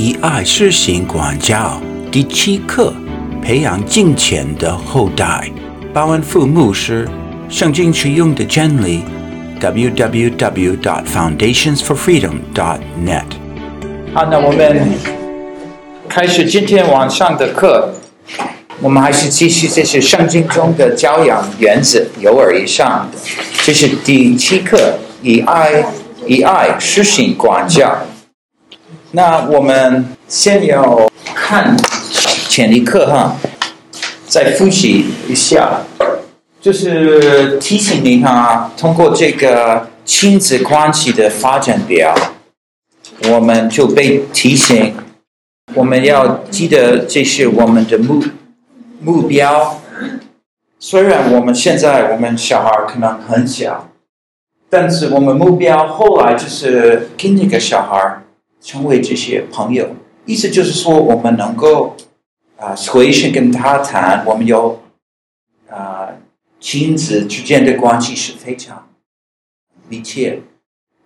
以爱施行管教。第七课：培养敬虔的后代。鲍恩富牧师，圣经实用的真理。www.foundationsforfreedom.net。好，那我们开始今天晚上的课。我们还是继续这些圣经中的教养原则，由耳以上的。这是第七课，以爱以爱施行管教。那我们先要看前一课哈，再复习一下，就是提醒你哈，通过这个亲子关系的发展表，我们就被提醒，我们要记得这是我们的目。目标，虽然我们现在我们小孩可能很小，但是我们目标后来就是给那个小孩成为这些朋友，意思就是说我们能够啊随时跟他谈，我们有啊亲子之间的关系是非常密切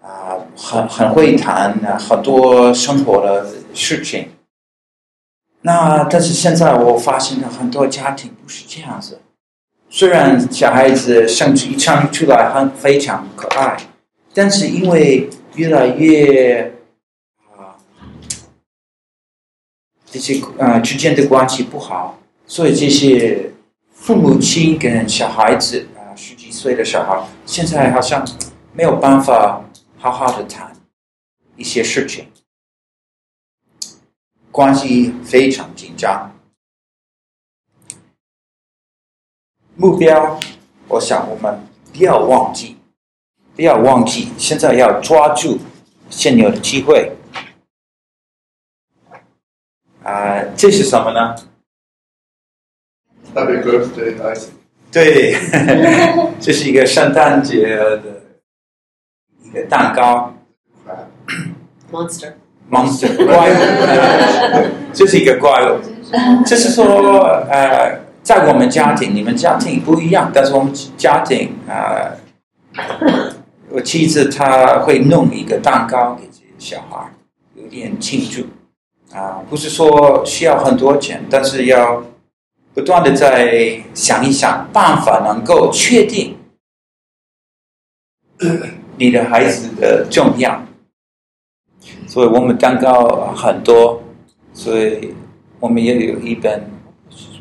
啊，很很会谈啊很多生活的事情。那但是现在我发现了很多家庭不是这样子，虽然小孩子生出一唱出来很非常可爱，但是因为越来越啊这些啊之间的关系不好，所以这些父母亲跟小孩子啊十几岁的小孩，现在好像没有办法好好的谈一些事情。关系非常紧张，目标，我想我们不要忘记，不要忘记，现在要抓住现有的机会。啊、呃，这是什么呢？Happy birthday, Isaac。对，这是一个圣诞节的一个蛋糕。Monster。Monster 怪物，这是一个怪物。就是说，呃，在我们家庭，你们家庭不一样，但是我们家庭啊、呃，我妻子她会弄一个蛋糕给这些小孩，有点庆祝啊、呃，不是说需要很多钱，但是要不断的在想一想办法，能够确定你的孩子的重要。所以我们蛋糕很多，所以我们也有一本，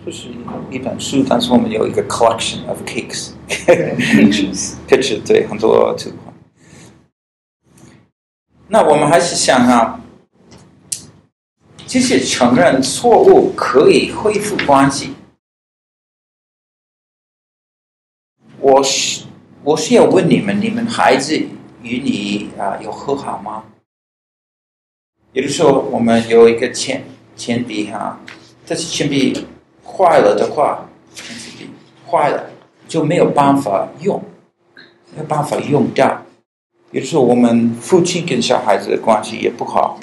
不是一本书，但是我们有一个 collection of cakes，pictures，pictures，对，很多图画。那我们还是想啊，即使承认错误可以恢复关系。我是我是要问你们，你们孩子与你啊有和好吗？也就是说，我们有一个铅铅笔哈，但是铅笔坏了的话，铅笔坏了就没有办法用，没有办法用掉。也就是说，我们父亲跟小孩子的关系也不好，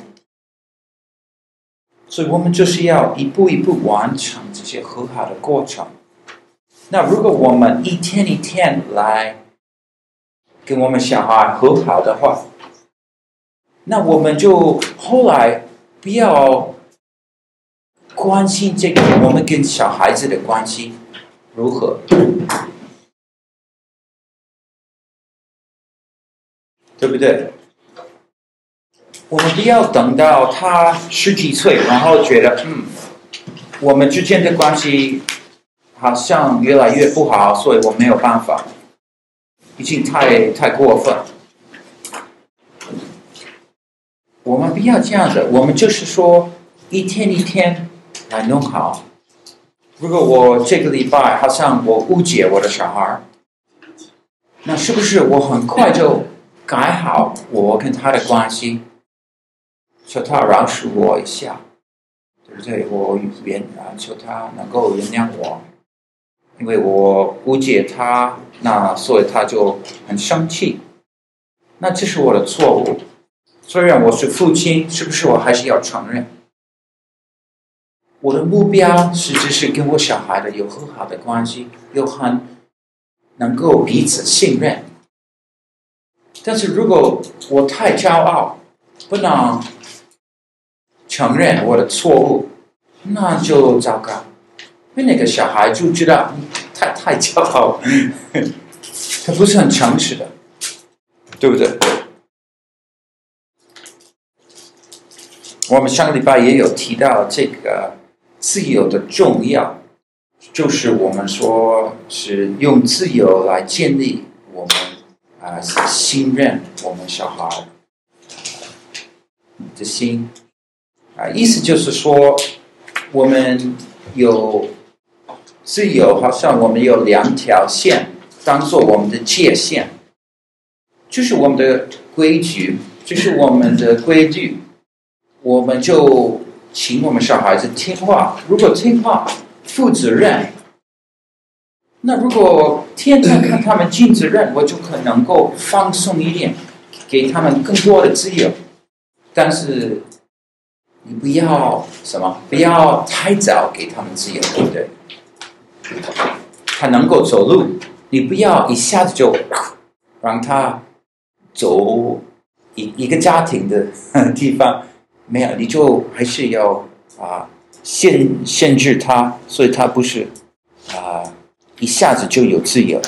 所以我们就是要一步一步完成这些和好的过程。那如果我们一天一天来跟我们小孩和好的话，那我们就后来不要关心这个，我们跟小孩子的关系如何，对不对？我们不要等到他十几岁，然后觉得嗯，我们之间的关系好像越来越不好，所以我没有办法，已经太太过分。我们不要这样子，我们就是说一天一天来弄好。如果我这个礼拜好像我误解我的小孩，那是不是我很快就改好我跟他的关系？求他饶恕我一下，对不对？我原啊，求他能够原谅我，因为我误解他，那所以他就很生气。那这是我的错误。虽然我是父亲，是不是我还是要承认？我的目标实质是跟我小孩的有很好的关系，有很能够彼此信任。但是如果我太骄傲，不能承认我的错误，那就糟糕。因为那个小孩就知道太太骄傲，他不是很诚实的，对不对？我们上个礼拜也有提到这个自由的重要，就是我们说是用自由来建立我们啊信任我们小孩的心啊，意思就是说我们有自由，好像我们有两条线当做我们的界限，就是我们的规矩，就是我们的规矩。我们就请我们小孩子听话，如果听话、负责任，那如果天天看他们尽责任，我就可能够放松一点，给他们更多的自由。但是你不要什么，不要太早给他们自由，对不对？他能够走路，你不要一下子就让他走一一个家庭的地方。没有，你就还是要啊限限制他，所以他不是啊一下子就有自由，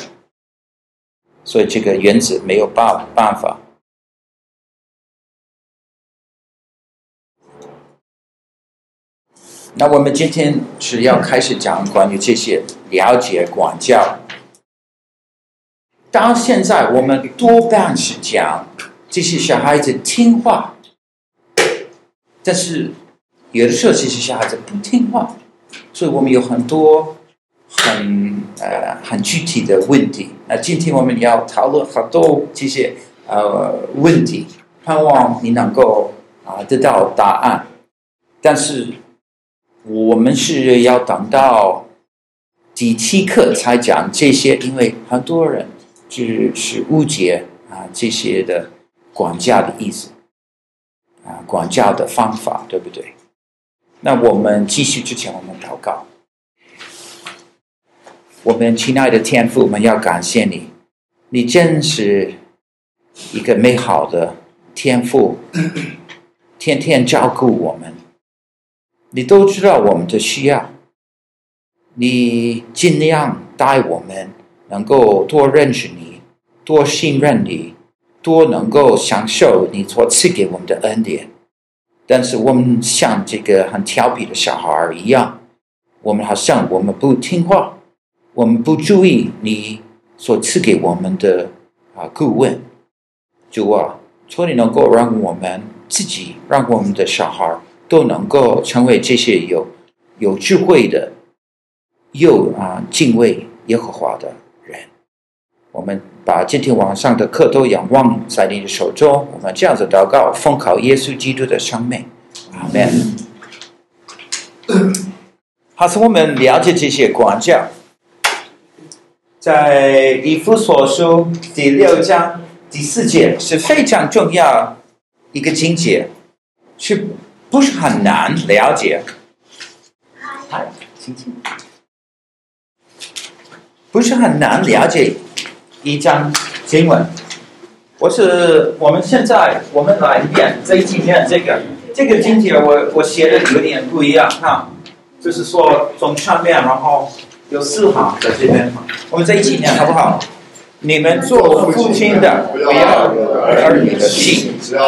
所以这个原则没有办办法。那我们今天是要开始讲关于这些了解管教。到现在我们多半是讲这些小孩子听话。但是有的时候，其实小孩子不听话，所以我们有很多很呃很具体的问题。那今天我们要讨论很多这些呃问题，盼望你能够啊、得到答案。但是我们是要等到第七课才讲这些，因为很多人就是误解啊这些的管教的意思。啊，管教的方法对不对？那我们继续之前，我们祷告。我们亲爱的天父，我们要感谢你，你真是一个美好的天父，天天照顾我们，你都知道我们的需要，你尽量带我们能够多认识你，多信任你。多能够享受你所赐给我们的恩典，但是我们像这个很调皮的小孩儿一样，我们好像我们不听话，我们不注意你所赐给我们的啊顾问，主啊，求你能够让我们自己，让我们的小孩儿都能够成为这些有有智慧的，又啊敬畏耶和华的人，我们。把今天晚上的课都仰望在你的手中，我们这样子祷告，奉靠耶稣基督的生命，阿门。好，是我们了解这些管教，在以弗所书第六章第四节是非常重要一个经节，是不是很难了解？嗨，请进，不是很难了解。一张经文，我是我们现在我们来念这一今天这个这个经节，我我写的有点不一样哈，就是说从上面然后有四行在这边，我们这一起念好不好？你们做父亲的不要儿女的气，只要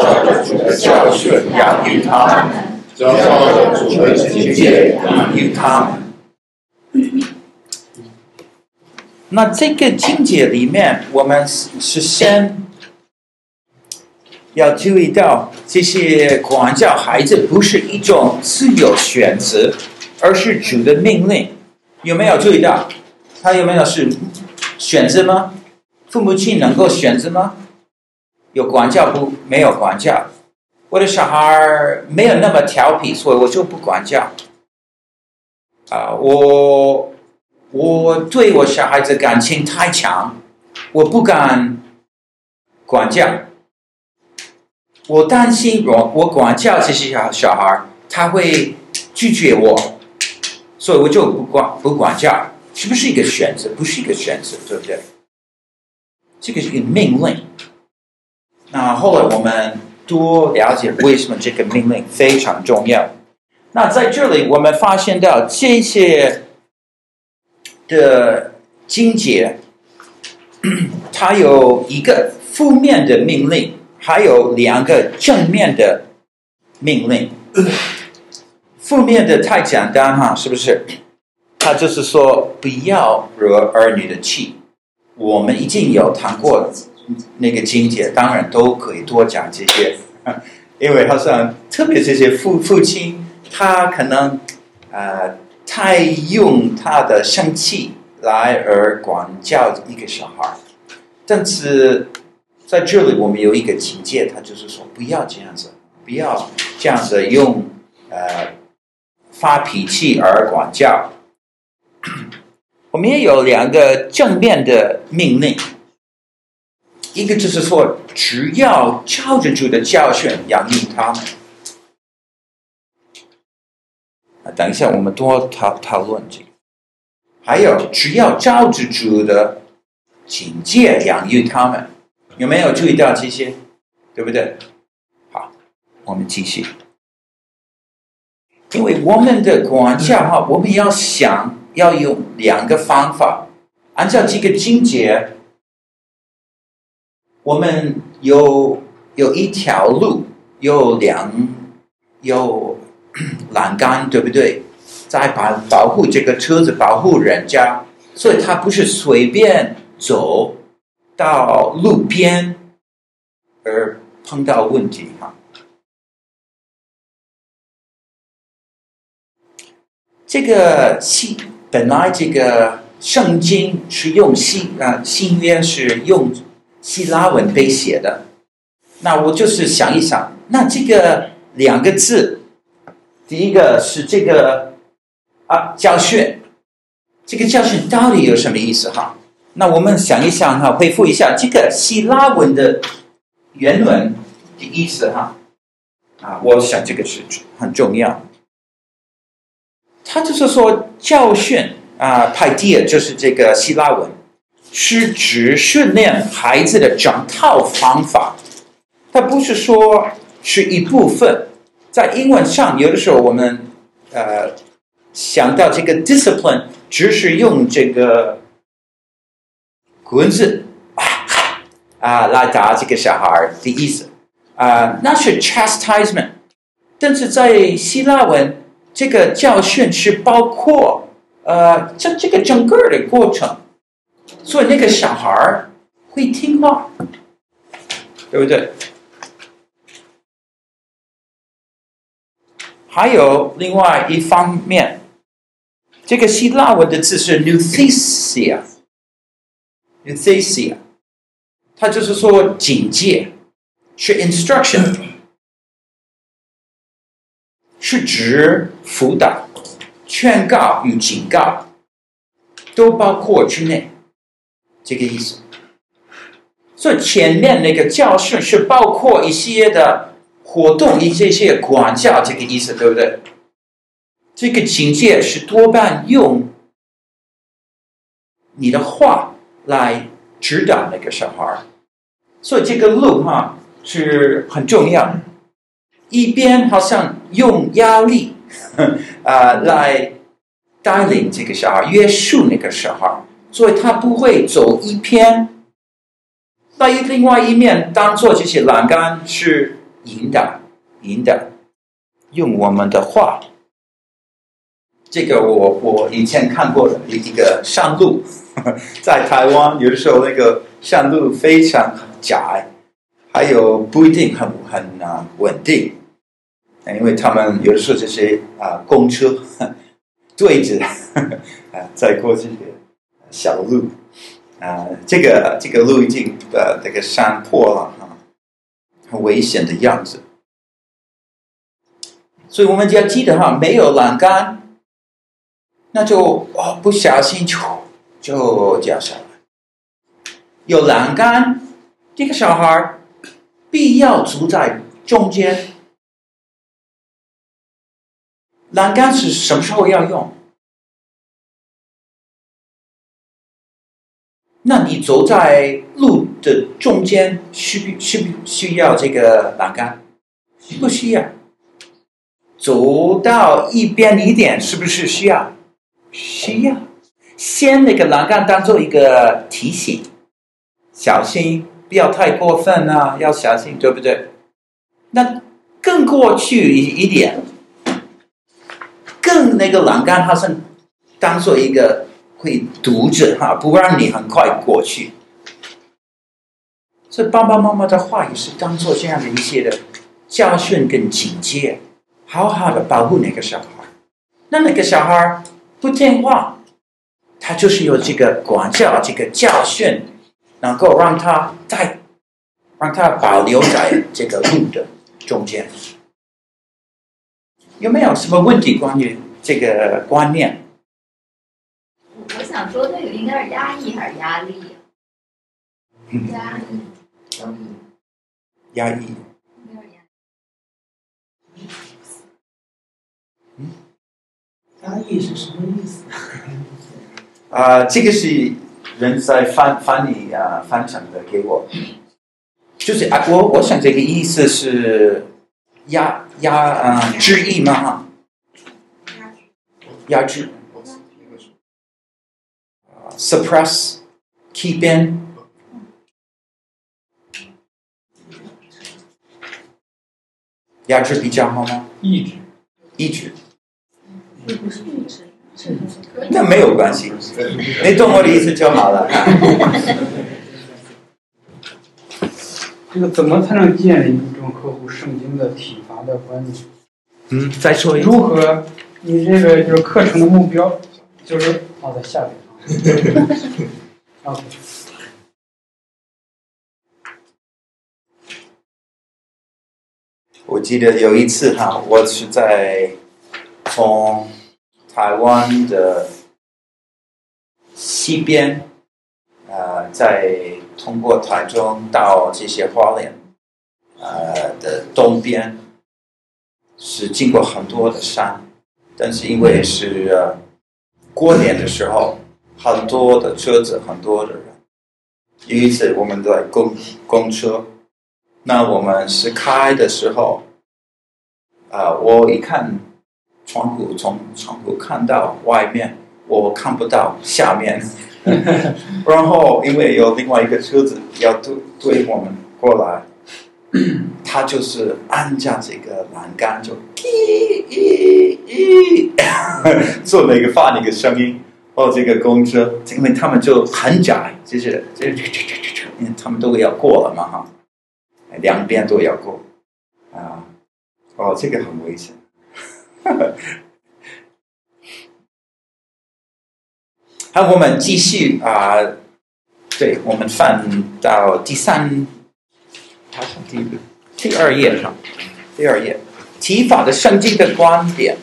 照着主的教训养育他们，只要照着主的训诫养育他们。那这个境界里面，我们是先要注意到，这些管教孩子不是一种自由选择，而是主的命令。有没有注意到？他有没有是选择吗？父母亲能够选择吗？有管教不？没有管教。我的小孩没有那么调皮，所以我就不管教。啊，我。我对我小孩子感情太强，我不敢管教。我担心我我管教这些小小孩，他会拒绝我，所以我就不管不管教。是不是一个选择？不是一个选择，对不对？这个是一个命令。那后来我们多了解为什么这个命令非常重要。那在这里，我们发现到这些的经节，它有一个负面的命令，还有两个正面的命令。负面的太简单哈，是不是？他就是说不要惹儿女的气。我们已经有谈过那个经节，当然都可以多讲这些，因为好像特别这些父父亲。他可能，呃，太用他的生气来而管教一个小孩，但是在这里我们有一个警戒，他就是说不要这样子，不要这样子用呃发脾气而管教。我们也有两个正面的命令，一个就是说，只要照着主的教训养育他们。等一下，我们多讨讨论这个。还有，只要照着主的警戒养育他们，有没有注意到这些？对不对？好，我们继续。因为我们的管教哈，我们要想要用两个方法，按照这个经节，我们有有一条路，有两有。栏杆对不对？在保保护这个车子，保护人家，所以他不是随便走到路边而碰到问题哈。这个新本来这个圣经是用希啊新约是用希腊文被写的，那我就是想一想，那这个两个字。第一个是这个啊教训，这个教训到底有什么意思哈？那我们想一想哈，回复一下这个希腊文的原文的意思哈。啊，我想这个是很重要。他就是说教训啊，paideia 就是这个希腊文，是指训练孩子的整套方法，它不是说是一部分。在英文上，有的时候我们呃想到这个 discipline，只是用这个棍子啊啊来打这个小孩的意思啊，那是 chastisement。但是在希腊文，这个教训是包括呃这这个整个的过程，所以那个小孩儿会听话，对不对？还有另外一方面，这个希腊文的字是 n u t h e s i a n u t h e s i a 它就是说警戒，是 instruction，是指辅导、劝告与警告，都包括之内，这个意思。所以前面那个教训是包括一些的。活动以这些管教，这个意思对不对？这个警戒是多半用你的话来指导那个小孩，所以这个路哈是很重要。一边好像用压力 啊、来带领这个小孩，约束那个小孩，所以他不会走一边。那另外一面当做这些栏杆是。引导，引导，用我们的话。这个我我以前看过的一个山路，在台湾有的时候那个山路非常窄，还有不一定很很啊稳定，因为他们有的时候这些啊公车对着啊在过这个小路啊，这个这个路已经呃这个山坡了啊。很危险的样子，所以我们就要记得哈，没有栏杆，那就哦不小心就就掉下来。有栏杆，这个小孩必要住在中间。栏杆是什么时候要用？那你走在路的中间，需不需不需要这个栏杆？不需要。走到一边一点，是不是需要？需要。先那个栏杆当做一个提醒，小心，不要太过分啊，要小心，对不对？那更过去一一点，更那个栏杆，它是当做一个会堵着哈，不让你很快过去。所以爸爸妈妈的话也是当做这样的一些的教训跟警戒，好好的保护那个小孩。那那个小孩不听话。他就是有这个管教，这个教训，能够让他在，让他保留在这个路的中间。有没有什么问题关于这个观念？我想说，这个应该是压抑还是压力？压抑。压抑。嗯？压抑是什么意思？啊、呃，这个是人在翻翻译啊，翻成的给我，就是啊，我我想这个意思是压压啊，制意吗？哈，压制，suppress，keep in，压制比较好吗？抑制，抑制。那没有关系，你懂我的意思就好了。这个怎么才能建立一种合乎圣经的体罚的观念？嗯，再说一次。如何？你这个就是课程的目标，就是放在下边。OK。我记得有一次哈，我是在从。台湾的西边，呃，在通过台中到这些花莲，呃的东边，是经过很多的山，但是因为是过年的时候，很多的车子，很多的人。有一次我们在公公车，那我们是开的时候，啊、我一看。窗户从窗户看到外面，我看不到下面。然后因为有另外一个车子要对对我们过来，他就是按下这个栏杆，就，做那个发那个声音。哦，这个公车，因为他们就很窄，就是这这这这这，因为他们都要过了嘛哈，两边都要过啊。哦，这个很危险。好，我们继续啊、对，我们翻到第三，好像第第二页上，第二页，提法的圣经的观点。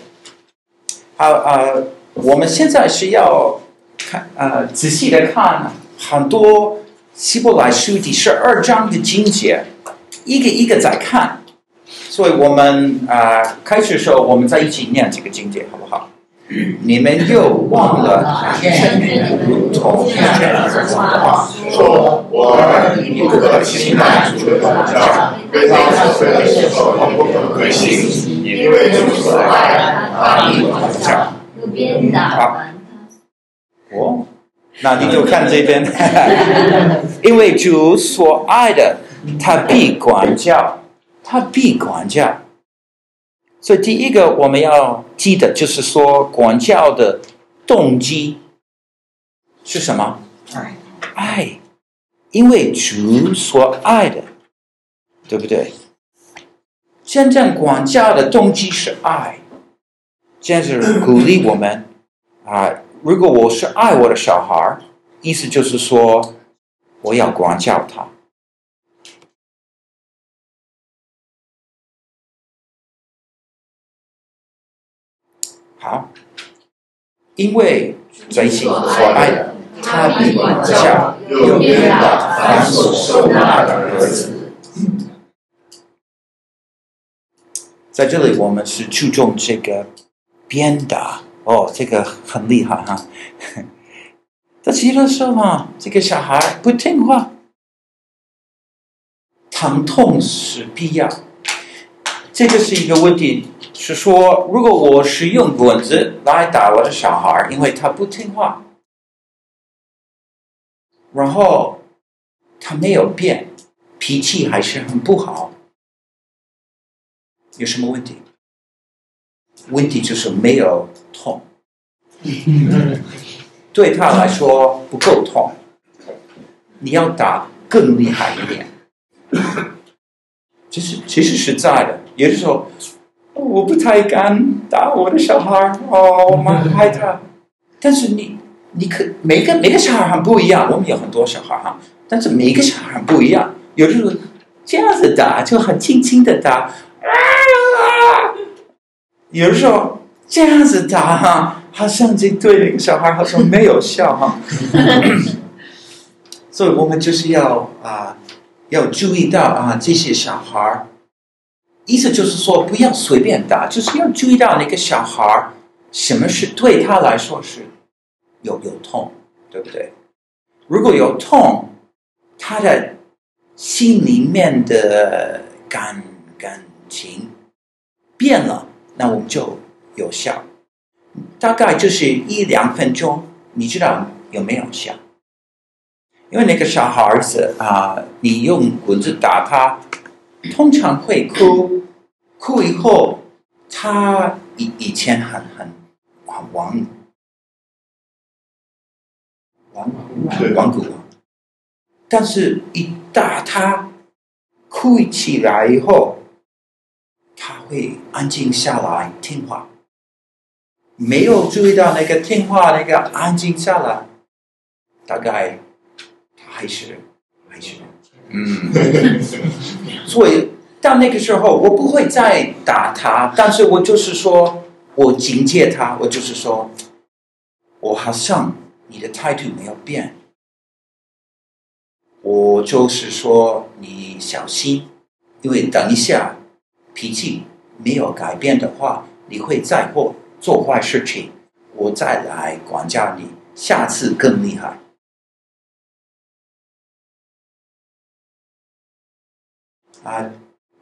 好啊、我们现在是要看啊、仔细的看很多希伯来书第十二章的经节，一个一个在看。所以我们啊、开始的时候，我们在一起念这个经节，好不好？你们又忘了天天如同天天的话，说我儿你不可轻慢主的管教，对他所说的时候不可亏心，因为主所爱的，他必管教。好，哦，那你就看这边，因为主所爱的，他必管教。他必管教，所以第一个我们要记得，就是说管教的动机是什么？爱，爱，因为主所爱的，对不对？真正管教的动机是爱，这样子鼓励我们啊！如果我是爱我的小孩，意思就是说我要管教他。好，因为真心所爱的，他必管教，又鞭打凡所受爱的儿子。在这里，我们是注重这个鞭打哦，这个很厉害哈。但其实说嘛，这个小孩不听话，疼痛是必要。这个是一个问题，是说如果我是用棍子来打我的小孩，因为他不听话，然后他没有变，脾气还是很不好，有什么问题？问题就是没有痛。对他来说不够痛，你要打更厉害一点。其实其实实在的，有的时候我不太敢打我的小孩哦，我蛮害怕。但是你你可每个每个小孩很不一样，我们有很多小孩哈，但是每个小孩很不一样。有的时候这样子打就很轻轻的打，啊，有的时候这样子打哈。好像这对那个小孩好像没有效哈，所以我们就是要啊，要注意到啊，这些小孩，意思就是说不要随便打，就是要注意到那个小孩儿，什么是对他来说是有有痛，对不对？如果有痛，他的心里面的感感情变了，那我们就有效。大概就是一两分钟，你知道有没有效？因为那个小孩子啊，你用棍子打他，通常会哭，哭以后，他以以前很很很顽顽顽固，但是一打他，哭起来以后，他会安静下来听话。没有注意到那个听话，那个安静下来，大概他还是还是嗯，所以到那个时候，我不会再打他，但是我就是说我警戒他，我就是说，我好像你的态度没有变，我就是说你小心，因为等一下脾气没有改变的话，你会再过。做坏事情，我再来管教你，下次更厉害。啊，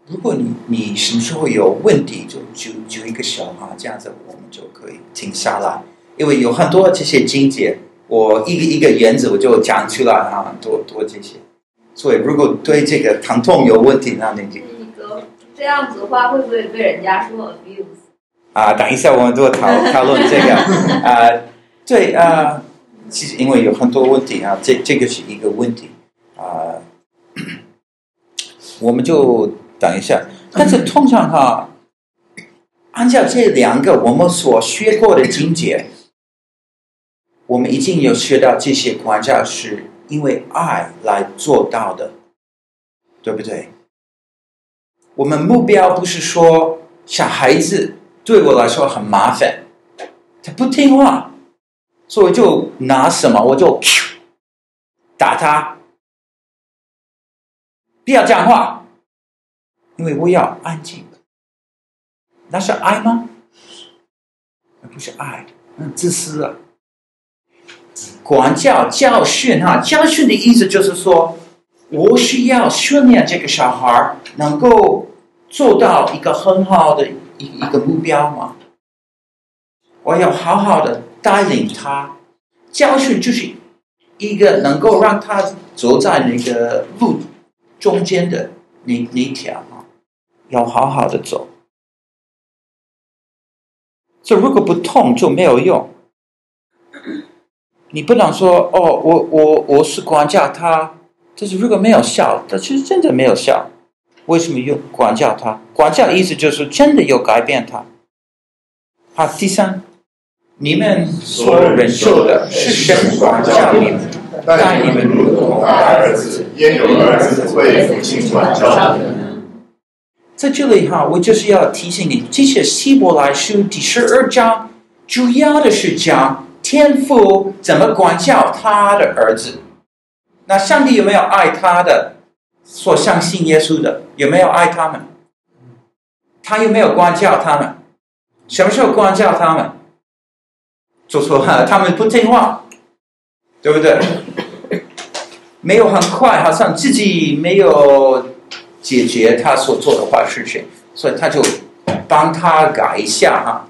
如果你你什么时候有问题，就就就一个小哈这样子，我们就可以停下来，因为有很多这些经节，我一个一个原则我就讲出来哈，多多这些。所以如果对这个疼痛有问题，那你就这样子的话，会不会被人家说 abuse？啊，等一下，我们都讨讨论这个 啊，对啊，其实因为有很多问题啊，这这个是一个问题啊，我们就等一下。但是通常哈，按照这两个我们所学过的经节，我们已经有学到这些管教是因为爱来做到的，对不对？我们目标不是说小孩子。对我来说很麻烦，他不听话，所以就拿什么我就打他，不要讲话，因为我要安静。那是爱吗？那不是爱，那自私啊！管教、教训哈，教训的意思就是说，我需要训练这个小孩能够做到一个很好的。一一个目标嘛，我要好好的带领他，教训就是一个能够让他走在那个路中间的那那条啊，要好好的走。这如果不痛就没有用，你不能说哦，我我我是管教他，但是如果没有效，他其实真的没有效。为什么用管教他？管教意思就是真的有改变他。好，第三，你们所忍受的是神管教你们，待你们儿子，焉有儿子为父亲管教？在这里哈，我就是要提醒你，这些希伯来书第十二章，主要的是讲天父怎么管教他的儿子。那上帝有没有爱他的？所相信耶稣的有没有爱他们？他有没有管教他们？什么时候管教他们？就说他们不听话，对不对？没有很快，好像自己没有解决他所做的坏事情，所以他就帮他改一下哈。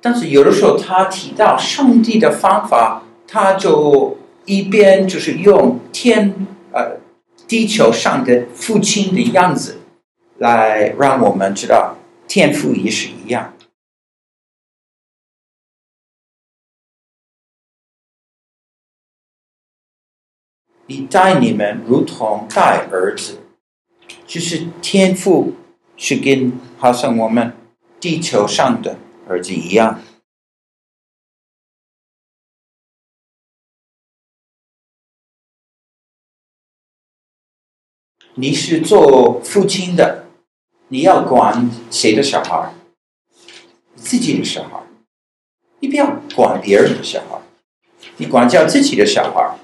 但是有的时候他提到上帝的方法，他就一边就是用天呃地球上的父亲的样子，来让我们知道天父也是一样。你待你们如同待儿子，就是天父是跟好像我们地球上的儿子一样。你是做父亲的，你要管谁的小孩？自己的小孩，你不要管别人的小孩，你管教自己的小孩。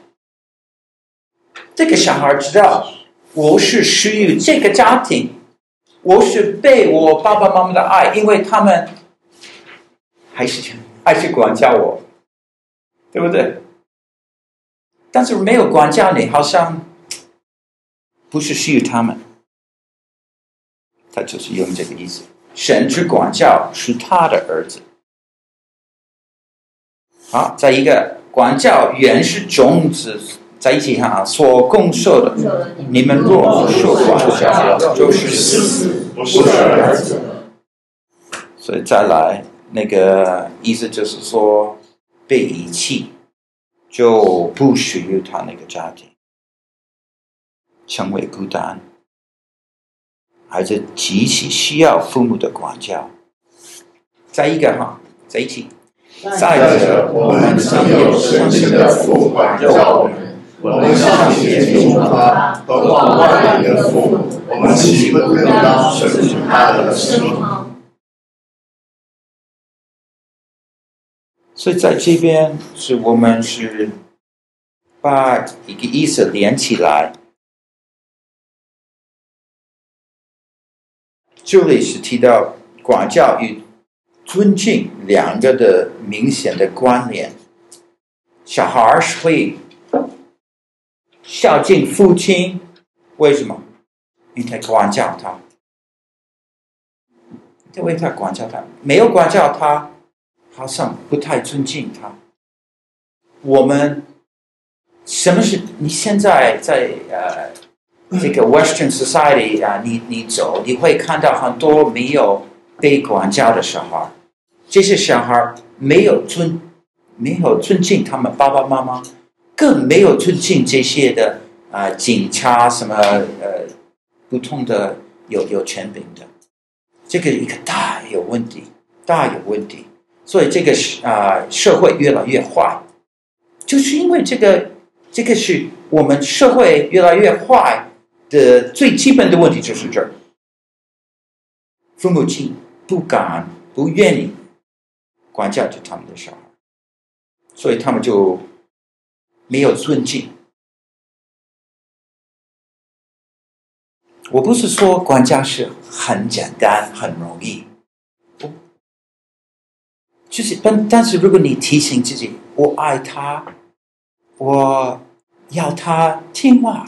这个小孩知道，我是属于这个家庭，我是被我爸爸妈妈的爱，因为他们还是还是管教我，对不对？但是没有管教你，好像不是属于他们，他就是用这个意思。神之管教是他的儿子。好，再一个，管教原是种子。在一起哈，所共受的，你们若受管教，就是死，不是儿子。所以再来那个意思就是说，被遗弃就不属于他那个家庭，成为孤单，孩子极其需要父母的管教。再一个哈，在一起，再者，我们曾有深情的父管教我们。我们向前进出发，何况万民的父，我们岂不应当顺从他的声音吗？所以在这边是我们是把一个意思连起来，这里是提到管教与尊敬两个的明显的关联，小孩是会。孝敬父亲，为什么？因为管教他，因为他管教他，没有管教他，好像不太尊敬他。我们什么是？你现在在呃这个 Western Society 啊，你你走，你会看到很多没有被管教的小孩，这些小孩没有尊，没有尊敬他们爸爸妈妈。更没有尊敬这些的啊、警察什么呃，不同的有有权柄的，这个一个大有问题，大有问题。所以这个是啊、社会越来越坏，就是因为这个这个是我们社会越来越坏的最基本的问题，就是这儿，父母亲不敢不愿意管教着他们的小孩，所以他们就。没有尊敬。我不是说管家是很简单、很容易，不，就是但但是如果你提醒自己，我爱他，我要他听话，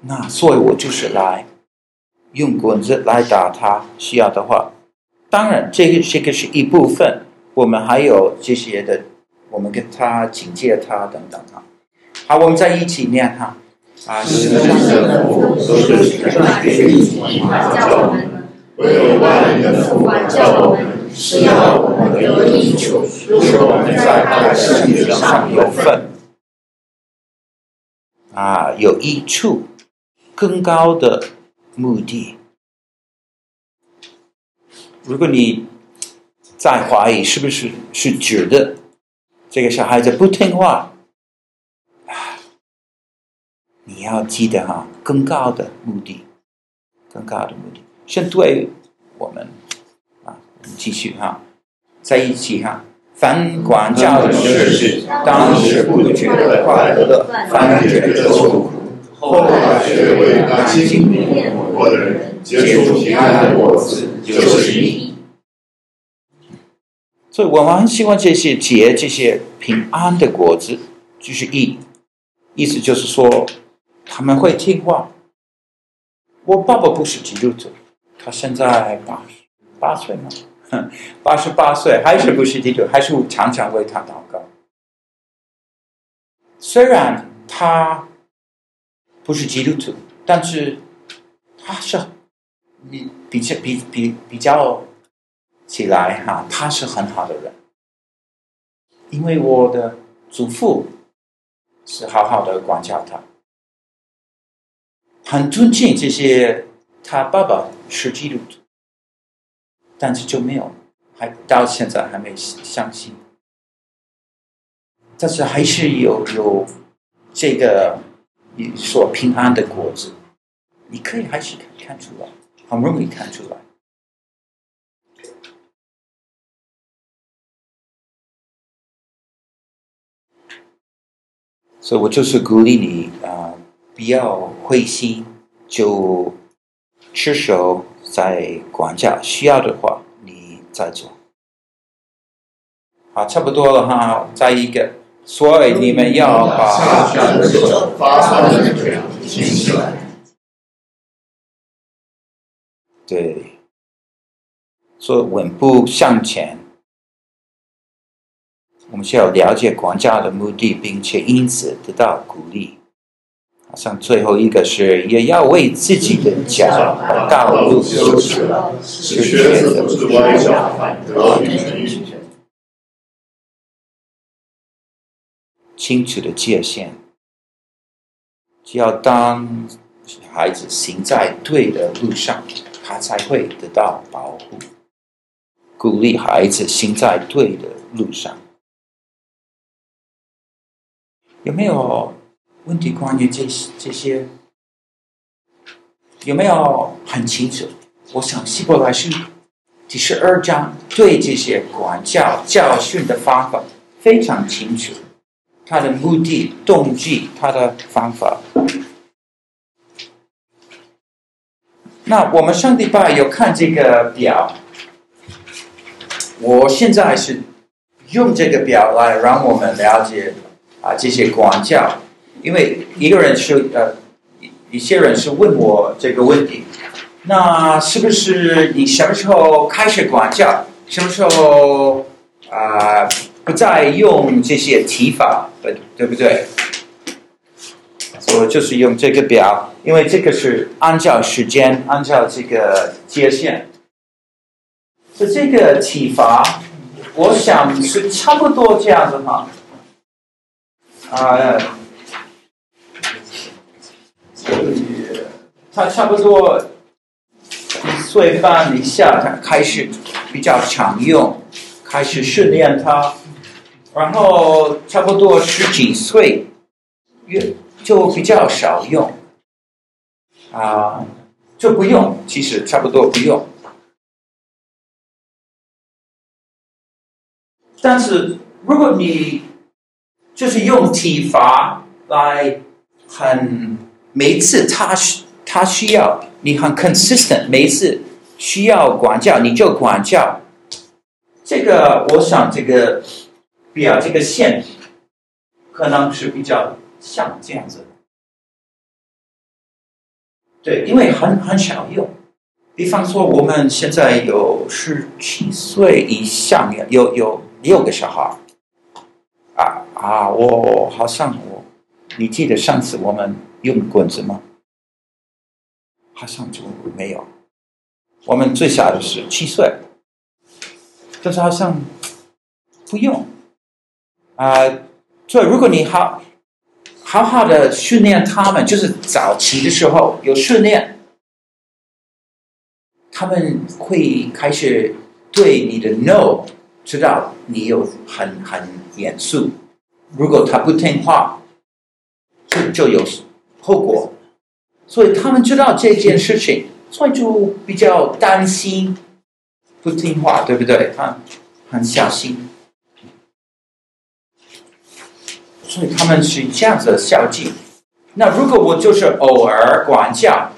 那所以我就是来用棍子来打他，需要的话，当然这个这个是一部分，我们还有这些的。我们跟他警戒他等等啊，好，我们在一起念哈啊。是的，是的，都是管教我们，唯有万民的父管教我们，是要我们得益处，使我们在他的圣洁上有份啊，有益处，更高的目的。如果你在怀疑是不是是指的？这个小孩子不听话，啊，你要记得哈，更高的目的，更高的目的，是对我们啊，我们继续哈，在一起哈，凡管教的事，当时不觉得快乐，反觉得愁苦，后来却为那经历过的人结出平安的果子，就是义。所以我们很喜欢这些结这些平安的果子，就是意，意思就是说他们会听话。我爸爸不是基督徒，他现在八十八岁嘛？八十八岁还是不是基督徒？还是我常常为他祷告。虽然他不是基督徒，但是他是比比较比比比较起来哈，他是很好的人。因为我的祖父是好好的管教他，很尊敬这些。他爸爸是基督徒，但是就没有，还到现在还没相信。但是还是有有这个你所平安的果子，你可以还是看出来，很容易看出来。所以我就是鼓励你啊，呃，不要灰心，就持守在管教，需要的话你再做。好，差不多了哈，再一个。所以你们要把对，所以稳步向前。我们需要了解管教的目的，并且因此得到鼓励。像最后一个是，也要为自己的脚和道路修直，使瘸子不是歪脚，反得。清楚的界限，只要当孩子行在对的路上，他才会得到保护。鼓励孩子行在对的路上。有没有问题关于这这些？有没有很清楚？我想希伯来书第十二章对这些管教教训的方法非常清楚。他的目的、动机、他的方法。那我们上礼拜有看这个表，我现在是用这个表来让我们了解啊这些管教，因为一个人是呃一些人是问我这个问题，那是不是你什么时候开始管教？什么时候啊？不再用这些提法，对不对？我就是用这个表，因为这个是按照时间，按照这个界限。所以这个体罚，我想是差不多这样子嘛。啊，他差不多一岁半以下，他开始比较常用，开始训练他。然后差不多十几岁，越就比较少用，啊，就不用，其实差不多不用。但是如果你就是用体罚来很每次他需他需要你很 consistent，每次需要管教你就管教，这个我想这个。表这个线可能是比较像这样子，对，因为很很少用。比方说，我们现在有十七岁以下，有有六个小孩，啊啊，我好像我，你记得上次我们用棍子吗？好像就没有。我们最小的是七岁，但是好像不用。啊、呃，所以如果你好好好的训练他们，就是早期的时候有训练，他们会开始对你的 no 知道你有很很严肃。如果他不听话，就就有后果。所以他们知道这件事情，所以就比较担心不听话，对不对？他很小心。所以他们是这样子的孝敬。那如果我就是偶尔管教，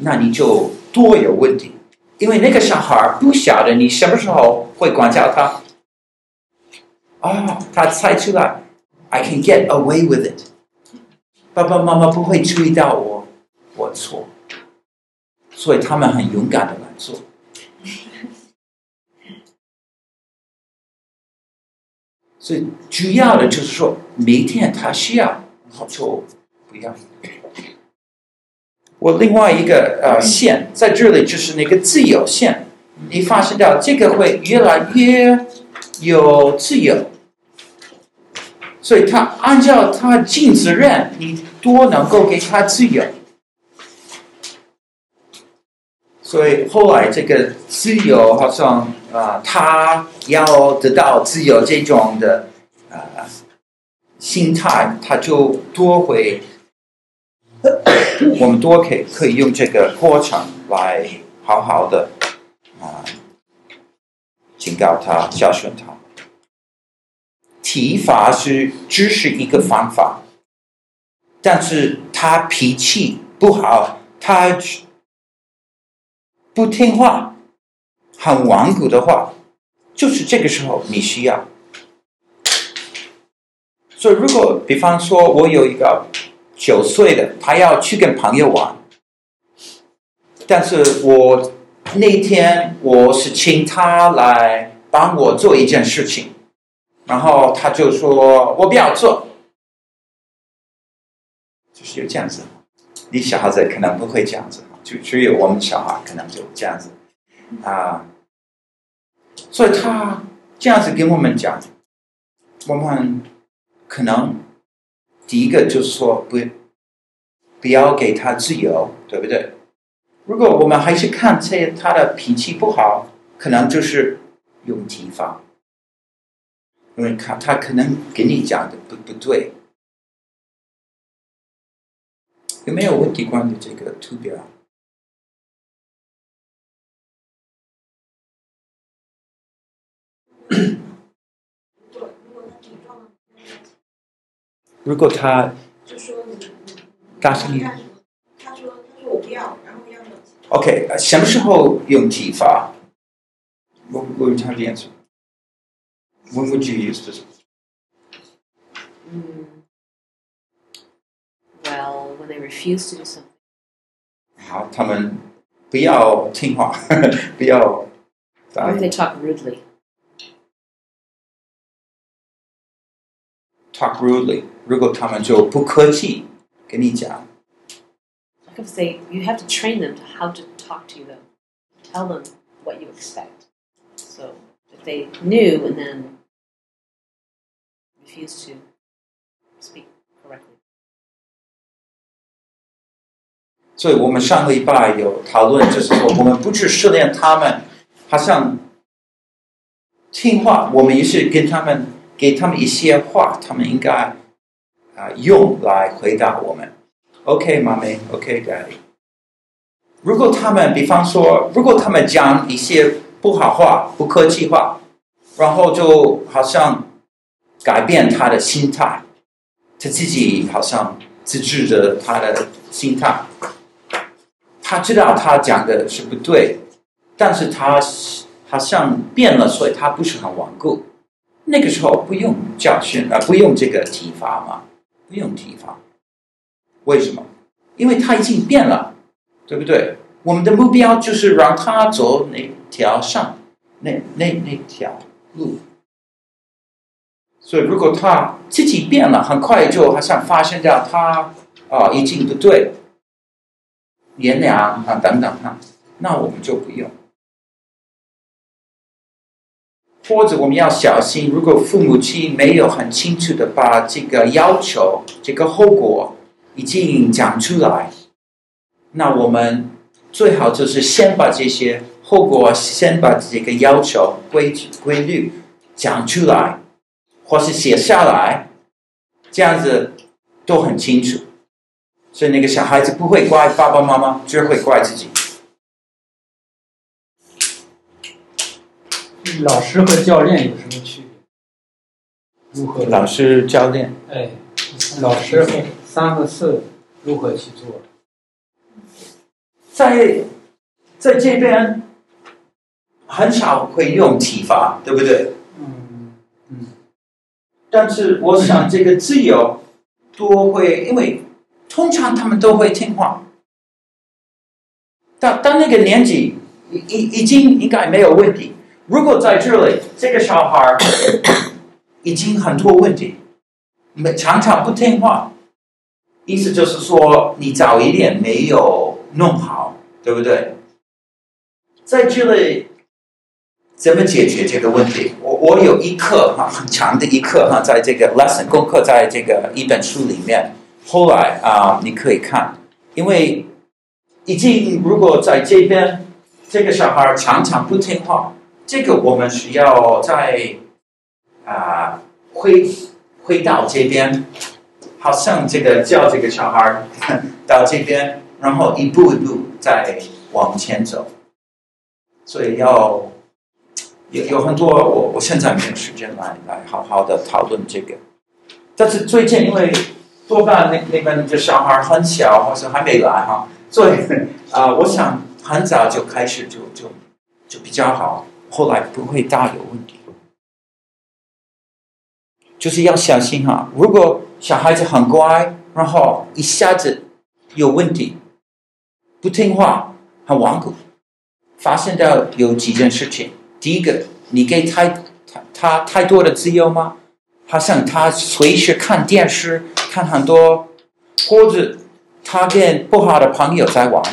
那你就多有问题，因为那个小孩不晓得你什么时候会管教他，啊，他猜出来，I can get away with it。爸爸妈妈不会注意到我，我错，所以他们很勇敢的来做。所以主要的就是说，每天他需要，好就不要。我另外一个呃线在这里，就是那个自由线。你发现到这个会越来越有自由，所以他按照他尽责任，你多能够给他自由。所以后来这个自由好像啊、他要得到自由这种的啊、心态，他就多会，我们多可以可以用这个过程来好好的。警告他，教训他。体罚是只是一个方法，但是他脾气不好，他不听话，很顽固的话，就是这个时候你需要。所以，如果比方说我有一个九岁的，他要去跟朋友玩，但是我。那天我是请他来帮我做一件事情，然后他就说我不要做，就是有这样子。你小孩子可能不会这样子，就只有我们小孩可能就这样子啊。所以他这样子跟我们讲，我们可能第一个就是说不不要给他自由，对不对？如果我们还是看这他的脾气不好，可能就是用体罚，因为他他可能给你讲的不不对。有没有问题关于这个图表？如果他大声一点。OK，什么时候用体罚？What would you have the answer? When would you use this? Well, when they refuse to do something. 好，他们不要听话，不要。Or if they talk rudely. Talk rudely，如果他们就不客气跟你讲。 If they, you have to train them to how to talk to them, tell them what you expect. So if they knew and then refuse to speak correctly. 所以我们上个礼拜有讨论，就是说我们不去训练他们，好像听话，我们也是跟他们给他们一些话，他们应该啊、呃、用来回答我们。 OK，妈咪，OK，Daddy。如果他们，比方说，如果他们讲一些不好话、不客气话，然后就好像改变他的心态，他自己好像自制着他的心态，他知道他讲的是不对，但是他好像变了，所以他不是很顽固。那个时候不用教训啊，不用这个体罚嘛，不用体罚。为什么？因为他已经变了，对不对？我们的目标就是让他走那条上，那那那条路。所以，如果他自己变了，很快就好像发现到他啊已经不对，原谅啊等等哈，那我们就不用。或者我们要小心，如果父母亲没有很清楚的把这个要求、这个后果。已经讲出来，那我们最好就是先把这些后果，先把这个要求规规律讲出来，或是写下来，这样子都很清楚，所以那个小孩子不会怪爸爸妈妈，只会怪自己。老师和教练有什么区别？如何？老师、教练？哎，老师和。三和四如何去做？在在这边很少会用体罚，对不对？嗯嗯。但是我想这个自由多会，因为通常他们都会听话。到到那个年纪，已已已经应该没有问题。如果在这里，这个小孩 已经很多问题，没常常不听话，意思就是说你早一点没有弄好，对不对？在这里怎么解决这个问题？我我有一课哈，很长的一课哈，在这个 lesson 功课，在这个一本书里面。后来啊，你可以看，因为已经如果在这边，这个小孩常常不听话。这个我们需要在啊回回到这边，好像这个叫这个小孩到这边，然后一步一步再往前走。所以要有有很多，我我现在没有时间来来好好的讨论这个。但是最近因为多半那那边的小孩很小，或者还没来哈，所以啊、我想很早就开始就就就比较好。后来不会大有问题，就是要小心哈。如果小孩子很乖，然后一下子有问题，不听话，很顽固，发现到有几件事情。第一个，你给太他他太多的自由吗？好像他随时看电视，看很多，或者他跟不好的朋友在玩，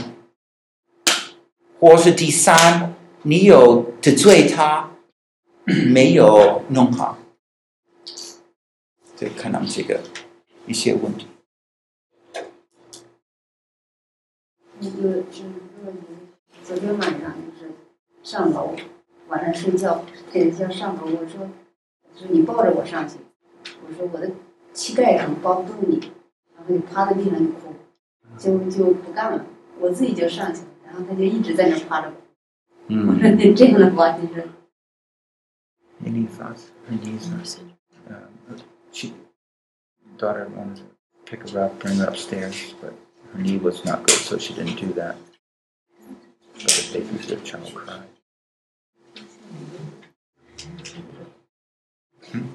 或是第三。你有得罪他，没有弄好，对，可能这个一些问题。那个就是说，昨天晚上就是上楼，晚上睡觉，等一下上楼，我说，我说你抱着我上去，我说我的膝盖上抱不动你，然后就趴在地上就哭，就就不干了，我自己就上去，然后他就一直在那趴着我。嗯，这样的话就是。Any thoughts? Any thoughts? Uh, she, daughter wanted to pick her up, bring her upstairs, but her knee was not good, so she didn't do that. But the baby, the child cried. Hmm?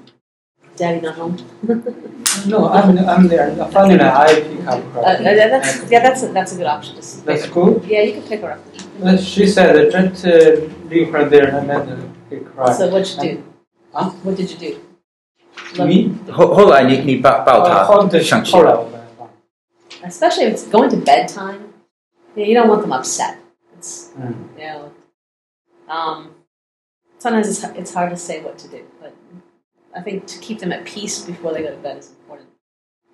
Daddy not home. no, I'm I'm there. Finally, I pick up her. Uh, that's, yeah, that's a, that's a good option. Just that's cool. Yeah, you can pick her up. But she said just uh, leave her there and then pick her up. So what'd you do? Huh? What did you do? Me? 后后来你你抱抱他后的上去后来我把她抱 Especially if it's going to bedtime. Yeah, you don't want them upset. It's Mm. you know, um, sometimes it's it's hard to say what to do, but I think to keep them at peace before they go to bed is important.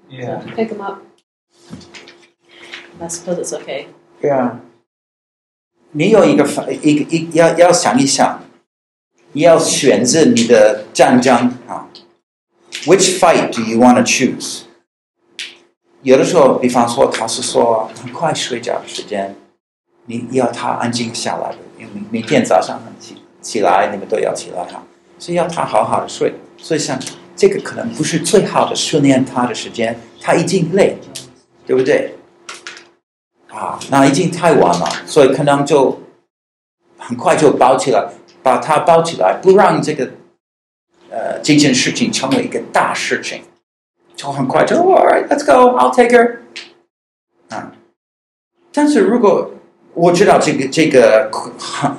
Yeah. So pick them up. I suppose it's okay. 对啊，你有一个一个一要要想一想，你要选择你的战争啊。 Which fight do you want to choose？有的时候，比方说他是说很快睡觉的时间，你要他安静下来的，因为每天早上起起来，你们都要起来哈，所以要他好好的睡。所以像这个可能不是最好的训练他的时间，他已经累，对不对？啊，那已经太晚了，所以可能就很快就包起来，把他包起来，不让这个呃这件事情成为一个大事情，就很快就 All right, let's go, I'll take her。啊，但是如果我知道这个这个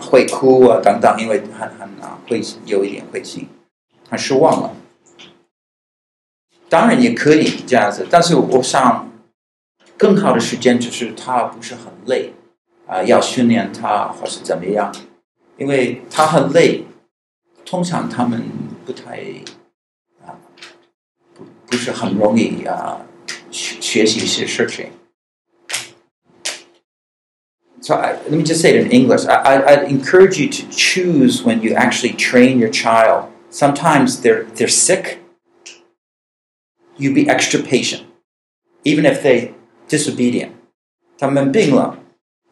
会哭啊等等，因为很很啊会有一点灰心。很失望了，当然也可以这样子，但是我想更好的时间就是他不是很累啊、要训练他或是怎么样，因为他很累，通常他们不太啊不不是很容易啊学学习一些事情。So I, let me just say it in English. I, I I'd encourage you to choose when you actually train your child. Sometimes they're, they're sick. You be extra patient, even if they disobedient. 他们病了，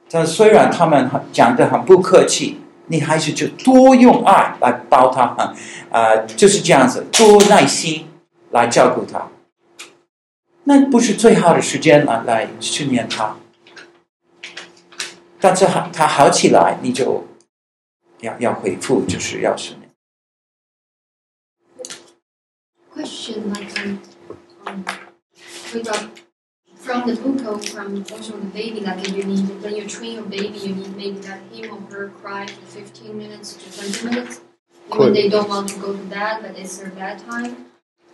但虽然他们讲得很不客气， 你还是就多用爱来包他，啊、呃，就是这样子，多耐心来照顾他。那不是最好的时间来来训练他，但是好他好起来，你就要要恢复，就是要训练。question, like um, um, we got from the book or from also the baby, like you need when you train your baby, you need maybe that him or her cry for 15 minutes to 20 minutes. Even Cool. they don't want to go to bed, but it's their bedtime.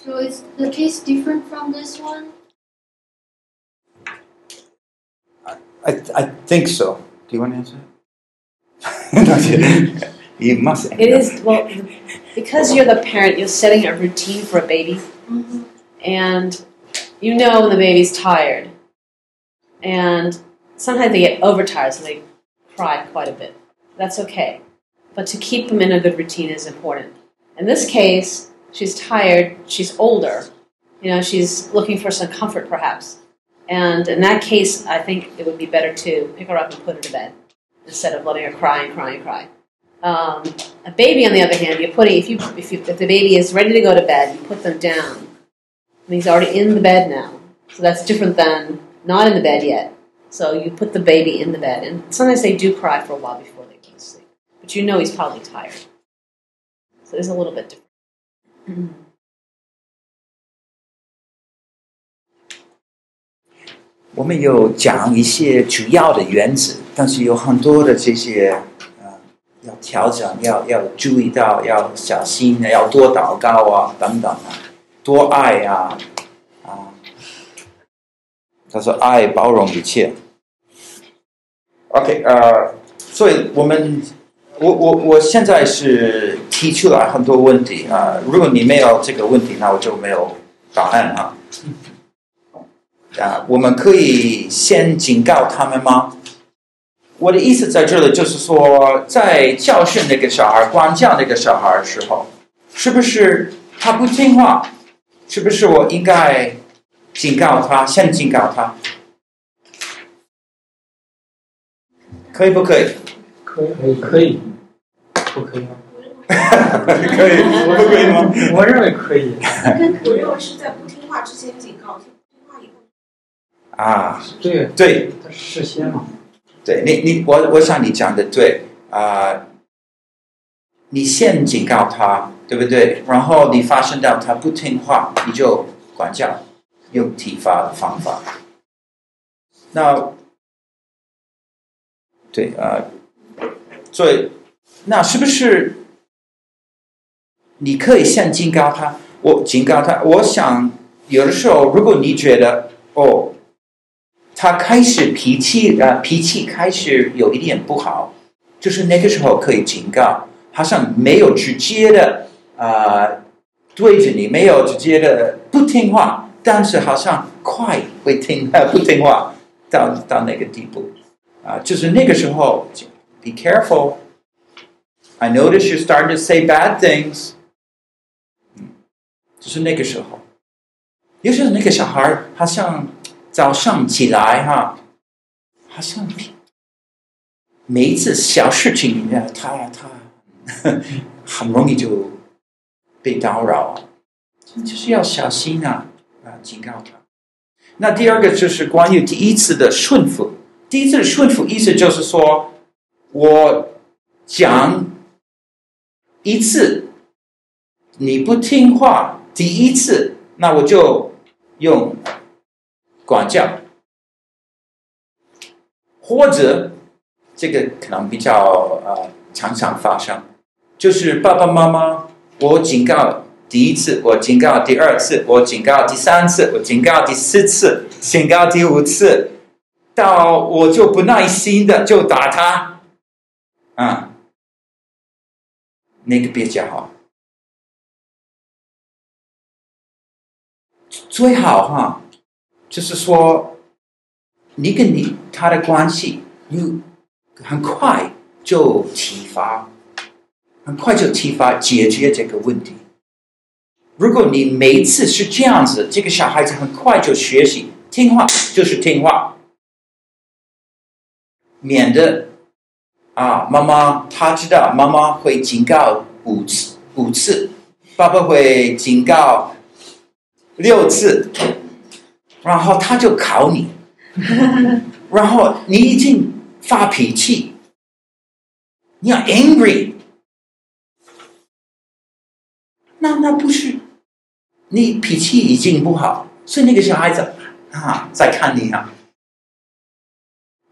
So is the case different from this one? I, I think so. Do you want to answer? Not you must. It is well because you're the parent. You're setting a routine for a baby, Mm-hmm. and you know when the baby's tired, and sometimes they get overtired, so they cry quite a bit. That's okay, but to keep them in a good routine is important. In this case, she's tired. She's older. You know, she's looking for some comfort, perhaps. And in that case, I think it would be better to pick her up and put her to bed instead of letting her cry and cry and cry. Um, a baby, on the other hand, you're putting if you if you if the baby is ready to go to bed, you put them down And he's already in the bed now, so that's different than not in the bed yet. So you put the baby in the bed, and sometimes they do cry for a while before they go to sleep. But you know he's probably tired, so it's a little bit different. 我们有讲一些主要的原则，但是有很多的这些呃要调整，要要注意到，要小心的，要多祷告啊，等等啊， 多爱啊啊。他说爱包容一切。OK，呃，所以我们我我我现在是提出来很多问题啊、如果你没有这个问题，那我就没有答案啊。啊，我们可以先警告他们吗？我的意思在这里就是说，在教训那个小孩、管教那个小孩的时候，是不是他不听话？是不是我应该警告他，先警告他？可以不可以？可以可以，不可以吗？可以，不可以吗？我认为可以。我认为是在不听话之前警告，听听话以后。啊，对，对。他事先嘛。对你，你我我想你讲的对啊、你先警告他，对不对？然后你发现到他不听话，你就管教，用体罚的方法。那对啊、所以那是不是你可以先警告他？我警告他，我想有的时候，如果你觉得哦。他开始脾气呃脾气开始有一点不好，就是那个时候可以警告，好像没有直接的、呃、对着你，没有直接的不听话，但是好像快会听不听话到到那个地步啊、就是那个时候，be careful。I notice you starting to say bad things。嗯，就是那个时候，尤其是那个小孩好像。早上起来哈，好像每一次小事情里面，他他 很容易就被打扰，就是要小心啊啊！警告他。那第二个就是关于第一次的顺服，第一次的顺服意思就是说，我讲一次你不听话，第一次那我就用。管教，或者这个可能比较呃常常发生，就是爸爸妈妈，我警告第一次，我警告第二次，我警告第三次，我警告第四次，警告第五次，到我就不耐心的就打他，啊，那个比较好，最好哈。就是说，你跟你他的关系，你很快就体罚，很快就体罚解决这个问题。如果你每一次是这样子，这个小孩子很快就学习听话，就是听话，免得啊，妈妈他知道妈妈会警告五次，五次，爸爸会警告六次。然后他就考你，然后你已经发脾气，你要 angry，那那不是你脾气已经不好，所以那个小孩子啊在看你啊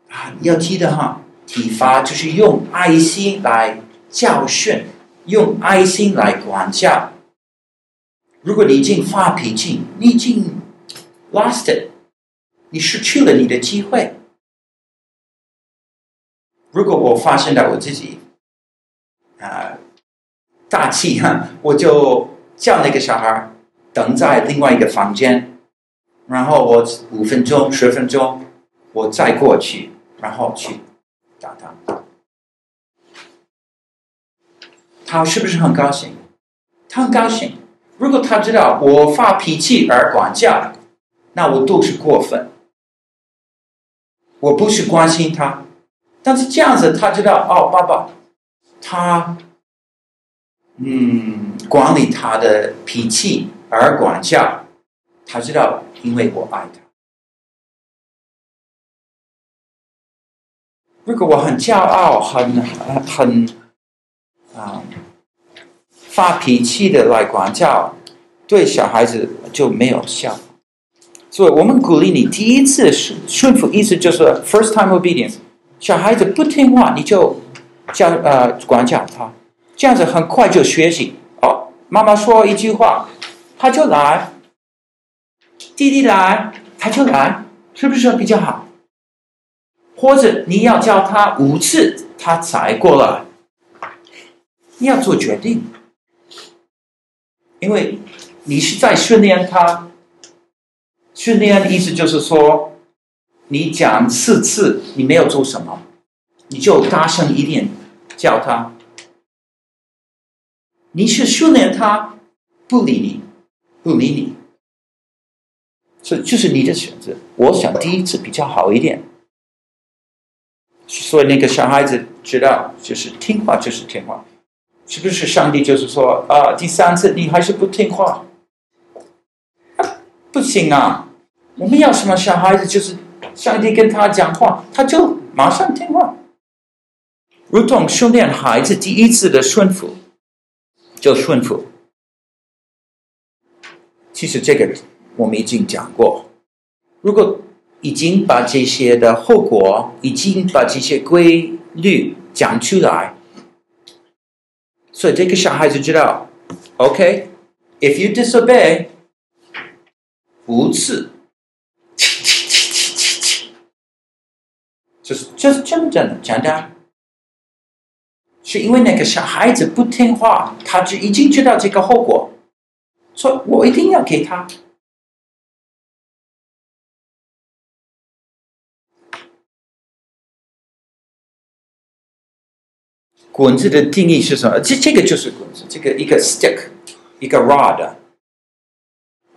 啊，要记得哈，体罚就是用爱心来教训，用爱心来管教。如果你已经发脾气，你已经 lost it，你失去了你的机会。如果我发现了我自己、大气哈，我就叫那个小孩等在另外一个房间，然后我五分钟、十分钟，我再过去，然后去打他。他是不是很高兴？他很高兴。如果他知道我发脾气而管教，那我都是过分。我不是关心他。但是这样子，他知道哦，爸爸，他嗯管理他的脾气而管教，他知道，因为我爱他。如果我很骄傲、很很啊发脾气的来管教，对小孩子就没有效。所以我们鼓励你第一次顺顺服，意思就是 first time obedience。小孩子不听话，你就教呃管教他，这样子很快就学习。哦，妈妈说一句话，他就来；弟弟来，他就来，是不是比较好？或者你要教他五次，他才过来。你要做决定，因为你是在训练他。训练的意思就是说。你讲四次，你没有做什么，你就大声一点叫他。你是训练他不理你，不理你，这就是你的选择。我想第一次比较好一点，所以那个小孩子知道，就是听话就是听话，是不是？上帝就是说啊，第三次你还是不听话，不行啊！我们要什么小孩子就是。上帝跟他讲话，他就马上听话，如同训练孩子第一次的顺服，就顺服。其实这个我们已经讲过，如果已经把这些的后果，已经把这些规律讲出来，所以这个小孩子知道，OK，if you disobey，五次。就是就是真正的简单，是因为那个小孩子不听话，他就已经知道这个后果，说我一定要给他。棍子的定义是什么？这这个就是棍子，这个一个 stick，一个 rod，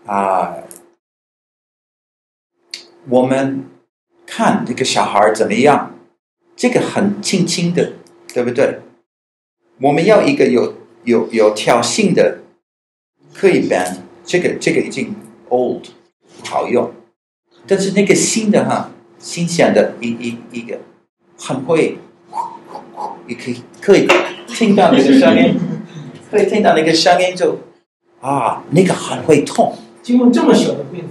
啊，我们。看这个小孩怎么样？这个很轻轻的，对不对？我们要一个有有有挑衅的，可以 ban。这个这个已经 old 不好用，但是那个新的哈，新鲜的一一一个很会，你可以可以听到那个声音，可以听到那个声音就啊，那个很会痛。经过这么小的病。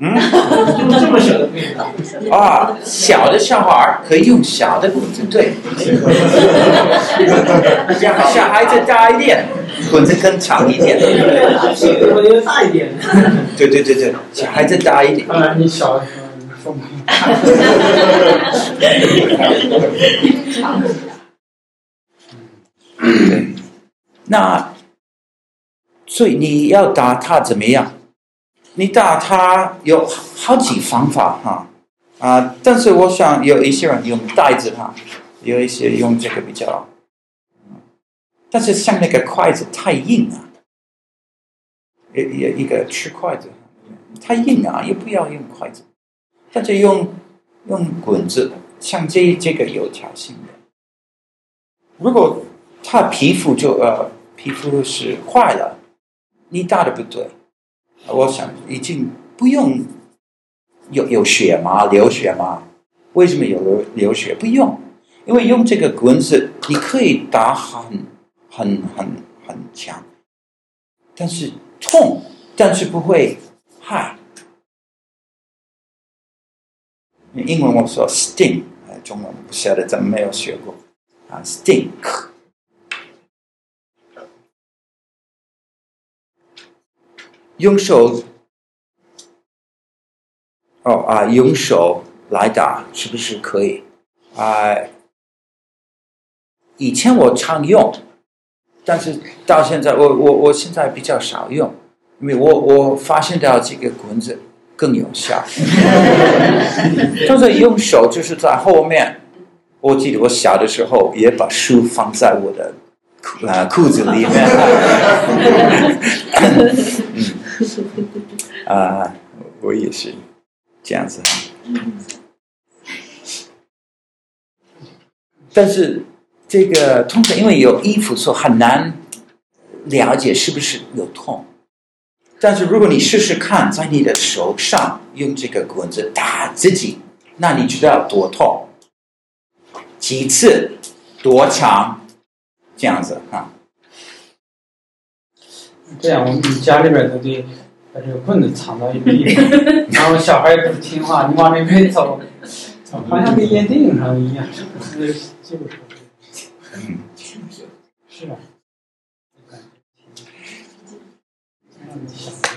嗯，用这么小的棍子啊，小的小孩可以用小的棍子，对。小小孩子大一点，棍子更长一点。小的大一点。对对对对，小孩子大一点。啊，你小的时候，你那，所以你要打他怎么样？你打他有好几方法哈啊，但是我想有一些人用袋子哈，有一些用这个比较，但是像那个筷子太硬了，一一一个吃筷子太硬啊，也不要用筷子，或者用用棍子，像这这个有挑衅的。如果他皮肤就呃皮肤是坏了，你打的不对。我想已经不用有有血吗？流血吗？为什么有流流血？不用，因为用这个棍子，你可以打很很很很强，但是痛但是不会害。英文我说 sting，中文不晓得怎么没有学过啊，stink。用手，哦啊，用手来打是不是可以？啊，以前我常用，但是到现在我我我现在比较少用，因为我我发现到这个棍子更有效。就是用手就是在后面，我记得我小的时候也把书放在我的裤啊裤子里面。嗯，啊，我也是这样子。但是这个通常因为有衣服，所以很难了解是不是有痛。但是如果你试试看，在你的手上用这个棍子打自己，那你知道多痛，几次，多长，这样子啊。这样，我们家里边都得把这个棍子藏到一个地方，然后小孩也不听话，你往那边走，好像跟演电影上一样，是就是，嗯，是吧？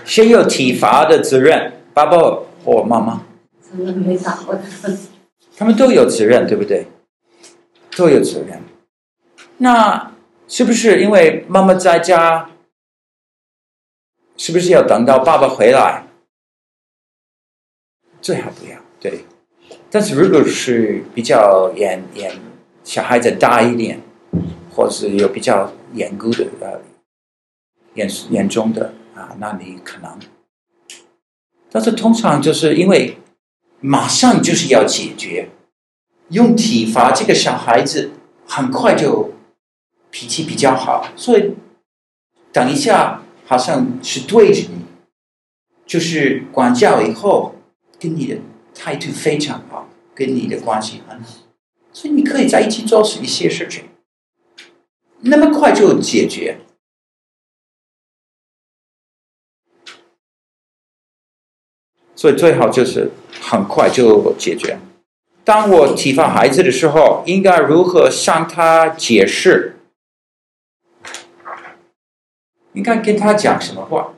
谁有体罚的责任？爸爸或妈妈？从来没打过他。他们都有责任，对不对？都有责任。那是不是因为妈妈在家？是不是要等到爸爸回来？最好不要。对。但是如果是比较严严，小孩子大一点，或者是有比较严格的严严重的。啊，那你可能，但是通常就是因为马上就是要解决，用体罚这个小孩子很快就脾气比较好，所以等一下好像是对着你，就是管教以后跟你的态度非常好，跟你的关系很好，所以你可以在一起做一些事情，那么快就解决。所以最好就是很快就解决。当我体罚孩子的时候，应该如何向他解释？应该跟他讲什么话？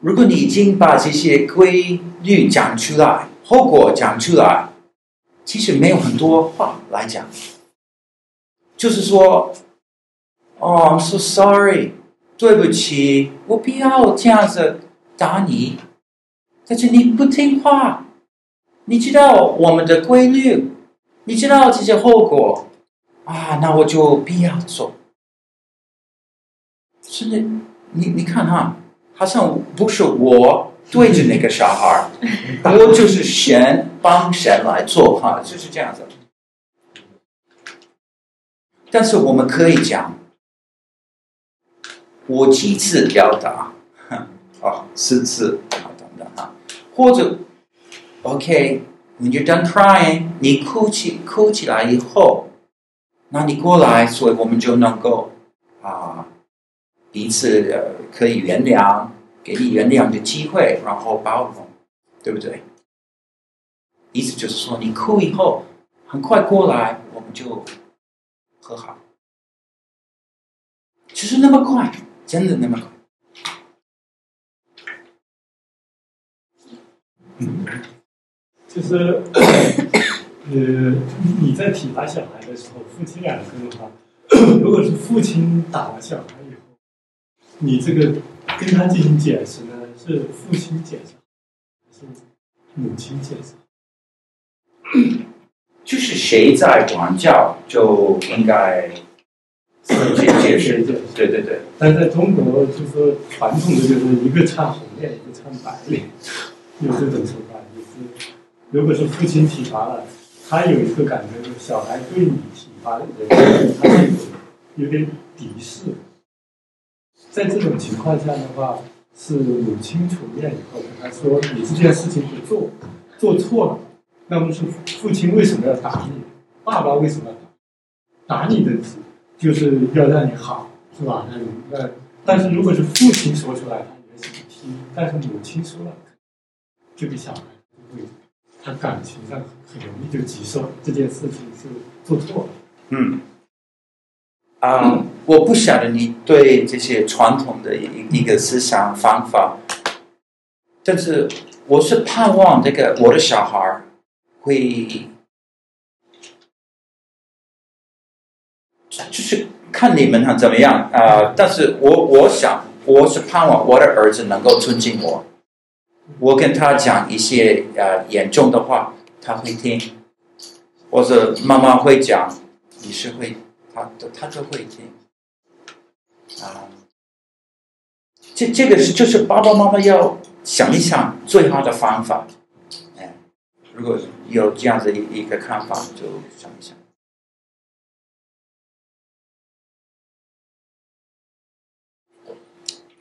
如果你已经把这些规律讲出来，后果讲出来，其实没有很多话来讲。就是说，哦，I'm so sorry，对不起，我不要这样子。打你，但是你不听话，你知道我们的规律，你知道这些后果，啊，那我就不要做。是的，你你看哈，好像不是我对着那个小孩，我就是神帮神来做哈，就是这样子。但是我们可以讲，我几次表达。哦，四次啊，等等哈，或者，OK，when you're done crying，你哭泣哭起来以后，那你过来，所以我们就能够啊，彼此呃可以原谅，给你原谅的机会，然后包容，对不对？意思就是说，你哭以后，很快过来，我们就和好，就是那么快，真的那么快。嗯，就是，呃，你在体罚小孩的时候，夫妻两个的话，如果是父亲打了小孩，你这个跟他进行解释呢，是父亲解释，还是母亲解释？就是谁在管教，就应该解解释。对对对。但在中国，就是说传统的，就是一个唱红脸，一个唱白脸。有这种说法，就是如果是父亲体罚了，他有一个感觉，就是小孩对你体罚的人，他是有点敌视。在这种情况下的话，是母亲出面以后跟他说：“你这件事情不做，做错了，那么是父亲为什么要打你？爸爸为什么要打？打你的就是要让你好，是吧？那那但是如果是父亲说出来，他也是不听；但是母亲说了，这个小孩就会，他感情上很容易就接受这件事情是做错了。嗯。啊、嗯，我不晓得你对这些传统的一一个思想方法，但是我是盼望这个我的小孩会，就是看你们怎么样啊、但是我我想我是盼望我的儿子能够尊敬我，我跟他讲一些呃严重的话，他会听，或者妈妈会讲，你是会。他他就会听啊，这这个是就是爸爸妈妈要想一想最好的方法，哎，如果有这样子一一个看法，就想一想。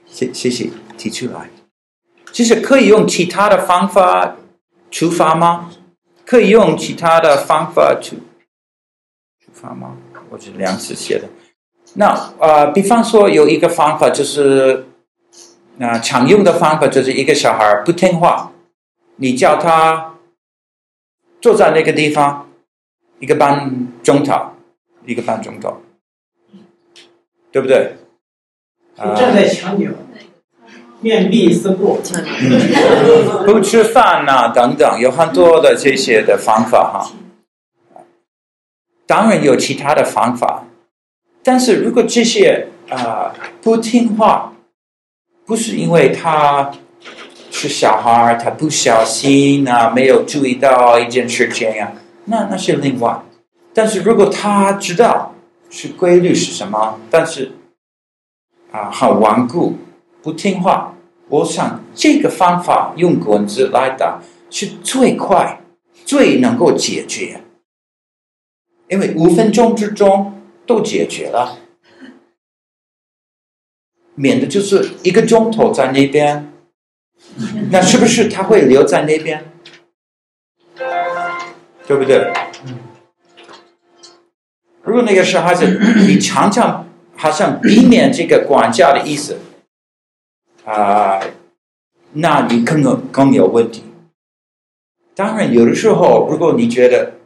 谢谢谢提出来，其实可以用其他的方法出发吗？可以用其他的方法出出发吗？我是梁子写的，那呃，比方说有一个方法就是，那、呃、常用的方法就是一个小孩不听话，你叫他坐在那个地方，一个半钟头，一个半钟头，对不对？站在墙角，面壁思过，不吃饭呐、啊，等等，有很多的这些的方法哈。当然有其他的方法，但是如果这些啊、不听话，不是因为他是小孩，他不小心啊，没有注意到一件事情呀，那那是另外。但是如果他知道是规律是什么，但是啊很顽固不听话，我想这个方法用棍子来打是最快、最能够解决。因为五分钟之中都解决了，免得就是一个钟头在那边，那是不是他会留在那边？对不对？如果那个小孩子你常常好像避免这个管教的意思，啊、那你更有更有问题。当然，有的时候如果你觉得。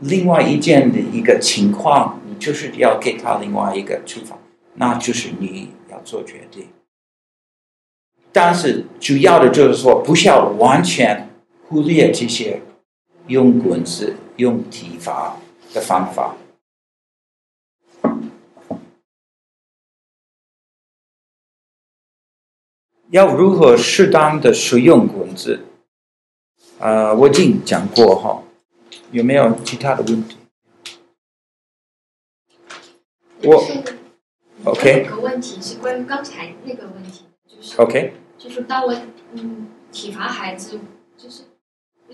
另外一件的一个情况，你就是要给他另外一个处罚，那就是你要做决定。但是主要的就是说，不需要完全忽略这些用棍子、用体罚的方法。要如何适当的使用棍子？呃，我已经讲过哈。有没有其他的问题？我，OK。有个问题是关于刚才那个问题，就是 OK，就是当我嗯体罚孩子，就是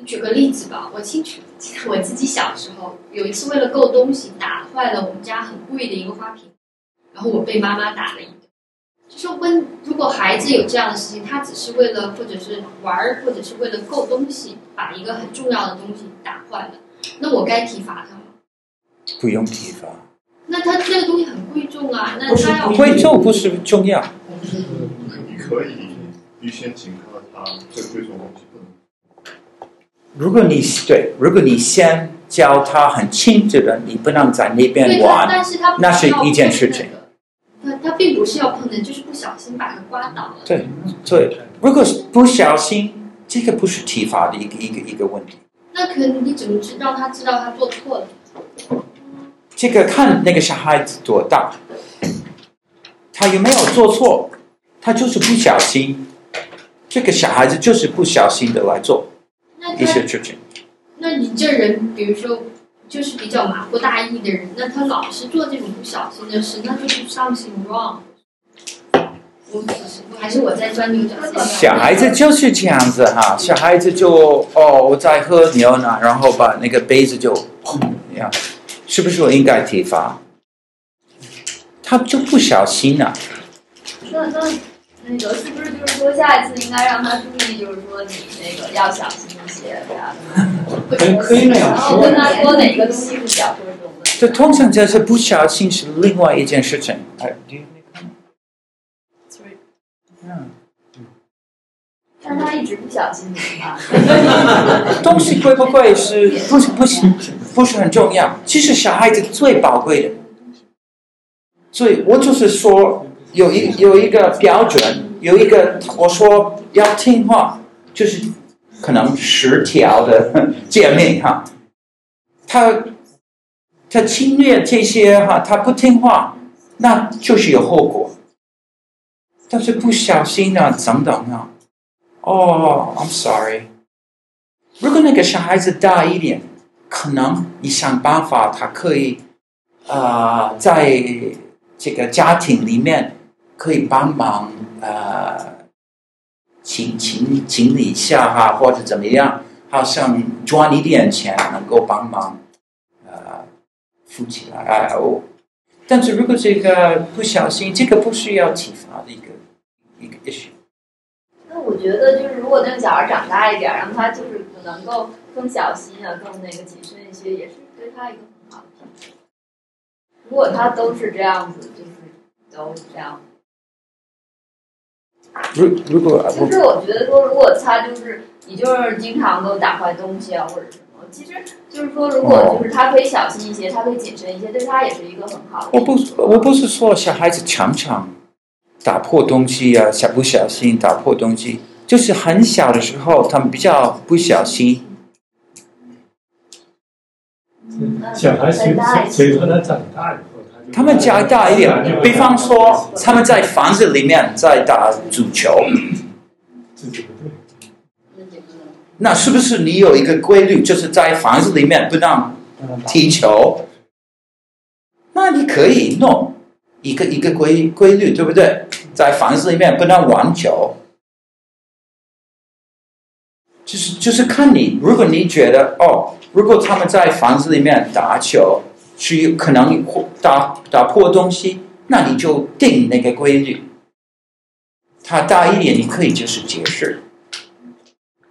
举个例子吧，我清楚记得我自己小时候有一次为了够东西打坏了我们家很贵的一个花瓶，然后我被妈妈打了一顿。就是问，如果孩子有这样的事情，他只是为了或者是玩儿，或者是为了够东西，把一个很重要的东西打坏了。那我该体罚他吗？不用体罚。那他这个东西很贵重啊，那他要贵重不是重要。你可以预先警告他，这贵重东西不能。如果你对，如果你先教他很清楚的，你不能在那边玩，但是他那是一件事情。他他并不是要碰的，就是不小心把它刮倒了。对对，如果是不小心，这个不是体罚的一个一个一个问题。那可能你怎么知道他知道他做错了？这个看那个小孩子多大，他有没有做错？他就是不小心，这个小孩子就是不小心的来做一些事情。那你这人，比如说，就是比较马虎大意的人，那他老是做这种不小心的事，那就是 something wrong。我还是我在钻牛角尖。小孩子就是这样子哈，小孩子就哦，我在喝牛奶，然后把那个杯子就砰呀，是不是我应该体罚？他就不小心了。那那那个是不是就是说，下一次应该让他注意，就是说你那个要小心一些，这样子。可以那样。然后跟他说哪个东西不小心的。这通常就是不小心是另外一件事情。哎，但他一直不小心啊。东西贵不贵是不是不是不是很重要？其实小孩子最宝贵的，所以我就是说有一有一个标准，有一个我说要听话，就是可能十条的诫命哈，他他侵略这些哈，他不听话，那就是有后果。但是不小心啊，等等啊，哦，I'm sorry。如果那个小孩子大一点，可能你想办法，他可以啊、呃，在这个家庭里面可以帮忙啊，请请请你一下哈，或者怎么样，好像赚一点钱能够帮忙啊，付起来。哦，但是如果这个不小心，这个不需要体罚的一个。一个 issue。我觉得就是，如果那个小孩长大一点，让他就是能够更小心啊，更那个谨慎一些，也是对他一个很好的提醒。如果他都是这样子，就是都这样。如如果就是我觉得说，如果他就是你就是经常都打坏东西啊，或者什么，其实就是说，如果就是他可以小心一些，他可以谨慎一些，对他也是一个很好的。我不我不是说小孩子强不强。打破东西呀、啊，小不小心打破东西，就是很小的时候，他们比较不小心。小孩随随着他长大以后，他们加大一点，比方说他们在房子里面在打足球，那是不是你有一个规律，就是在房子里面不让踢球？那你可以弄。一个一个规规律，对不对？在房子里面不能玩球，就是就是看你。如果你觉得哦，如果他们在房子里面打球，是有可能打打破东西，那你就定那个规律。他大一点，你可以就是解释。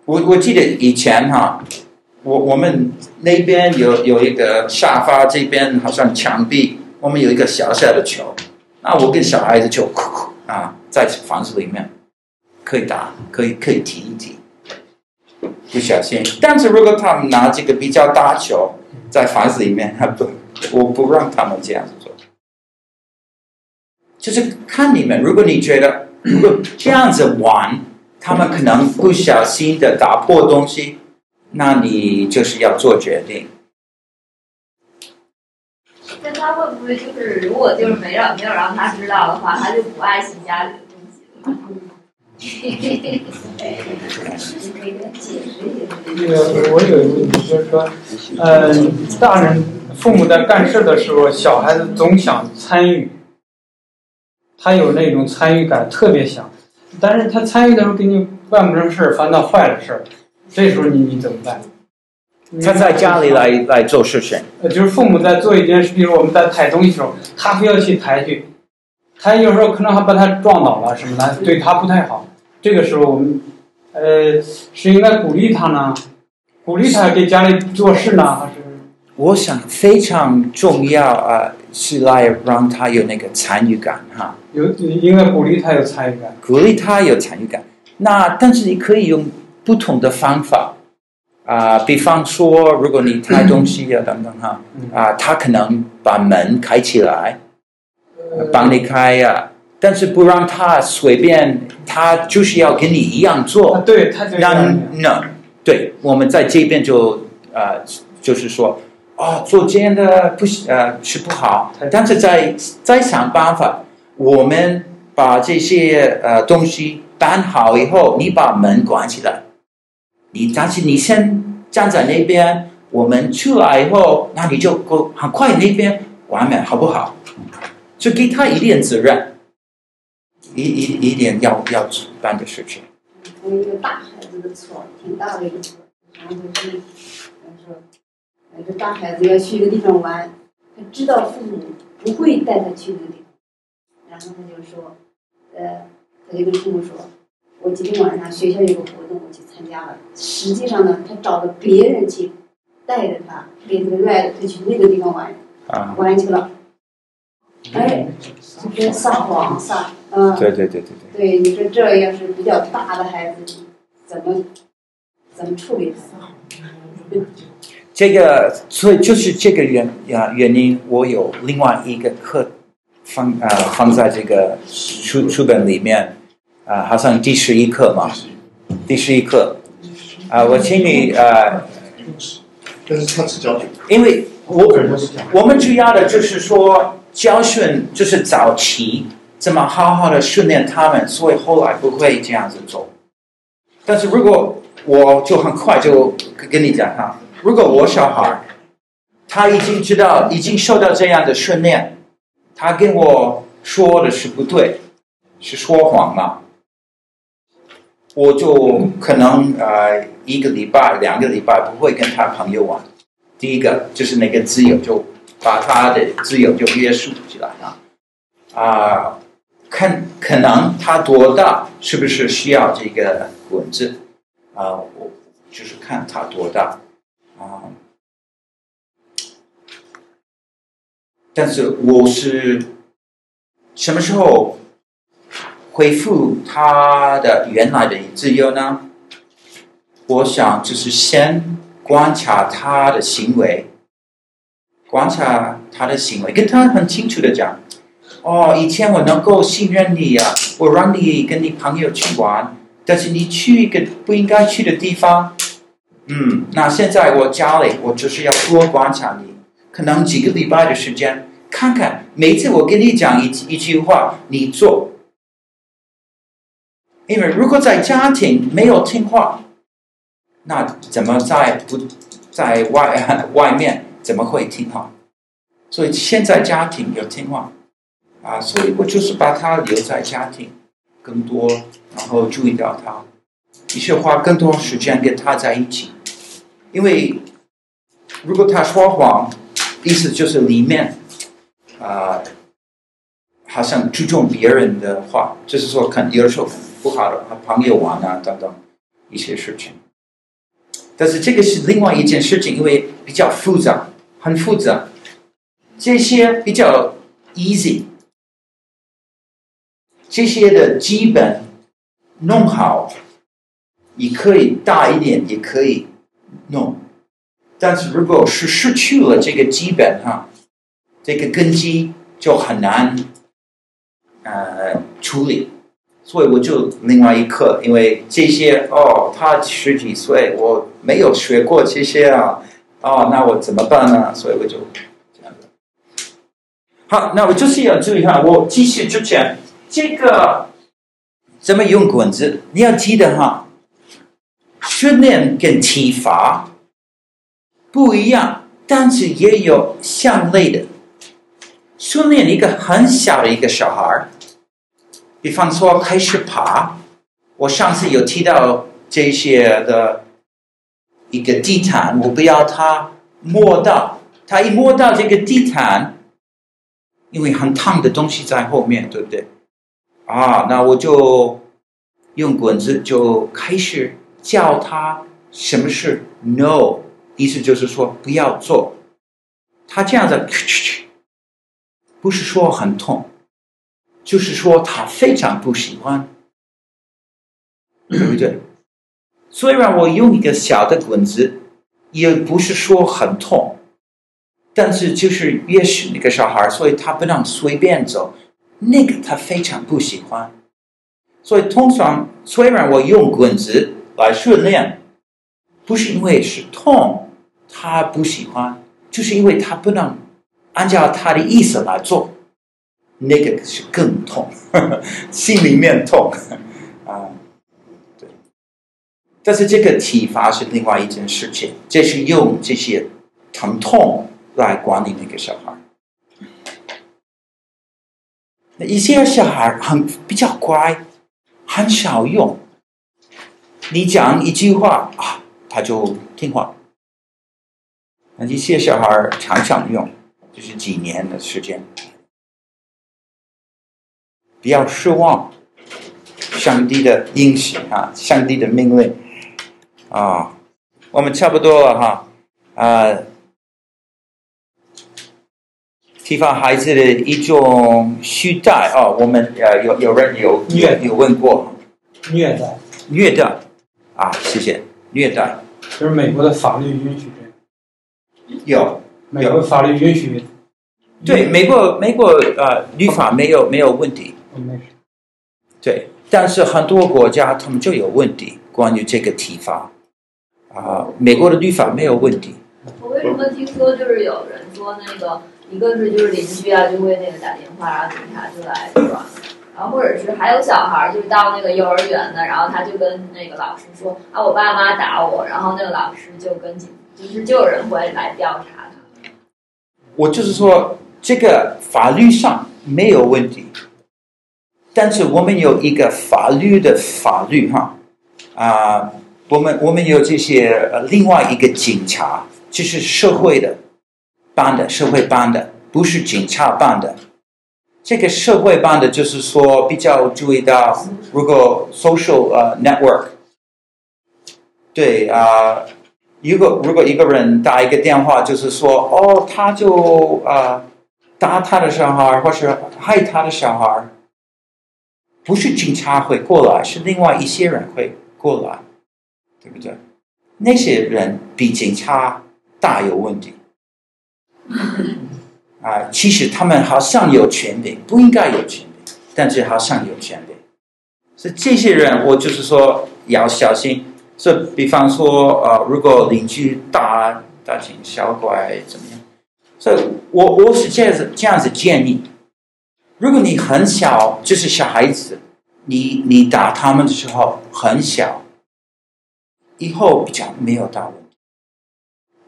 我我记得以前哈，我我们那边有有一个沙发，这边好像墙壁。我们有一个小小的球，那我跟小孩子就哭哭啊，在房子里面可以打，可以可以踢一踢，不小心。但是如果他们拿这个比较大球在房子里面还，不，我不让他们这样子做。就是看你们，如果你觉得如果这样子玩，他们可能不小心的打破东西，那你就是要做决定。他会不会就是，如果就是没让没有让他知道的话，他就不爱惜家里的东西了？这个我有一个问题，就是说，呃，大人父母在干事的时候，小孩子总想参与，他有那种参与感，特别想，但是他参与的时候给你办不成事儿，反倒坏了事儿，这时候你你怎么办？他在家里来来做事情，呃，就是父母在做一件事，比如我们在抬东西的时候，他非要去抬去，他有时候可能还把他撞倒了什么的，对他不太好。这个时候我们，呃，是应该鼓励他呢，鼓励他给家里做事呢，还是？我想非常重要啊，是来让他有那个参与感哈。有应该鼓励他有参与感，鼓励他有参与感。那但是你可以用不同的方法。啊、呃，比方说，如果你抬东西呀、啊，等等哈，啊、呃，他可能把门开起来，帮你开呀、啊，但是不让他随便，他就是要跟你一样做。对，他就让那，对，我们在这边就呃，就是说，哦，做这样的不呃是不好，但是在在想办法，我们把这些呃东西搬好以后，你把门关起来。你但是你先站在那边，我们出来以后，那你就够很快那边完美，好不好？就给他一点责任，一一一点要要办的事情。从一个大孩子的错，挺大的一个错，然后就是，说，那个大孩子要去一个地方玩，他知道父母不会带他去那个地方，然后他就说，呃，他就跟父母说。我今天晚上学校有个活动，我去参加了。实际上呢，他找了别人去带着他，给他 ride，他去那个地方玩，啊、玩去了。哎，这撒谎撒，嗯。对对对对对。对，你说这要是比较大的孩子，怎么怎么处理他？这个，所以就是这个原啊原因，我有另外一个课放啊、呃、放在这个书书本里面啊、呃，好像第十一课嘛，第十一课啊、呃，我请你啊，呃、但是他只教九，因为我我们主要的就是说教训，就是早期怎么好好的训练他们，所以后来不会这样子做。但是如果我就很快就跟你讲哈。如果我小孩，他已经知道，已经受到这样的训练，他跟我说的是不对，是说谎嘛，我就可能呃一个礼拜、两个礼拜不会跟他朋友玩。第一个就是那个自由，就把他的自由就约束起来了。啊，看可能他多大，是不是需要这个棍子？啊，我就是看他多大。啊！但是我是什么时候恢复他的原来的自由呢？我想就是先观察他的行为，观察他的行为，跟他很清楚的讲：哦，以前我能够信任你呀，我让你跟你朋友去玩，但是你去一个不应该去的地方。嗯，那现在我家里，我就是要多观察你，可能几个礼拜的时间，看看每次我跟你讲一一句话，你做。因为如果在家庭没有听话，那怎么在不在外外面怎么会听话？所以现在家庭有听话，啊，所以我就是把他留在家庭更多，然后注意到他，的确花更多时间跟他在一起。因为如果他说谎，意思就是里面啊、好像注重别人的话，就是说可能有的时候不好的和朋友玩啊等等一些事情。但是这个是另外一件事情，因为比较复杂，很复杂。这些比较 easy，这些的基本弄好，你可以大一点，也可以。弄，但是如果是失去了这个基本哈，这个根基就很难呃处理，所以我就另外一课，因为这些哦，他十几岁，我没有学过这些啊，哦，那我怎么办呢？所以我就这样子。好，那我就是要注意哈，我继续之前，这个怎么用棍子？你要记得哈。训练跟体罚不一样，但是也有相类的。训练一个很小的一个小孩儿，比方说开始爬，我上次有提到这些的一个地毯，我不要他摸到，他一摸到这个地毯，因为很烫的东西在后面，对不对？啊，那我就用棍子就开始。教他什么是 no，意思就是说不要做。他这样子，不是说很痛，就是说他非常不喜欢，对不对？虽然我用一个小的棍子，也不是说很痛，但是就是越是那个小孩，所以他不能随便走，那个他非常不喜欢。所以通常虽然我用棍子。来训练，不是因为是痛，他不喜欢，就是因为他不能按照他的意思来做，那个是更痛，呵 呵心里面痛啊。对，但是这个体罚是另外一件事情，这是用这些疼痛来管理那个小孩。一些小孩很比较乖，很少用。你讲一句话啊，他就听话。那一些小孩常常用，就是几年的时间，不要失望。上帝的应许啊，上帝的命令。啊，我们差不多了哈啊。体罚孩子的一种虐待啊，我们呃有有人有虐有问过，虐待，虐待。啊，谢谢。虐待。就是美国的法律允许。有。美国法律允许，对美国美国呃律法没有没有问题，对，但是很多国家他们就有问题，关于这个体罚啊，美国的律法没有问题。我为什么听说就是有人说那个，一个是就是邻居啊就会那个打电话，然后警察就来抓，然后或者是还有小孩就是到那个幼儿园的，然后他就跟那个老师说啊我爸妈打我，然后那个老师就跟警就是就有人会来调查他。我就是说，这个法律上没有问题，但是我们有一个法律的法律哈啊，我们我们有这些呃另外一个警察。就是社会的办的，社会办的，不是警察办的。这个社会办的，就是说比较注意到，如果 social 呃、network，对啊、如果如果一个人打一个电话，就是说哦，他就啊、打他的小孩，或是害他的小孩，不是警察会过来，是另外一些人会过来，对不对？那些人比警察。大有问题 啊！其实他们好像有权利，不应该有权利，但是好像有权利。所以这些人，我就是说要小心。所以，比方说，呃，如果邻居大大惊小怪怎么样？所以我我是这样子这样子建议：如果你很小，就是小孩子，你你打他们的时候很小，以后比较没有大问题。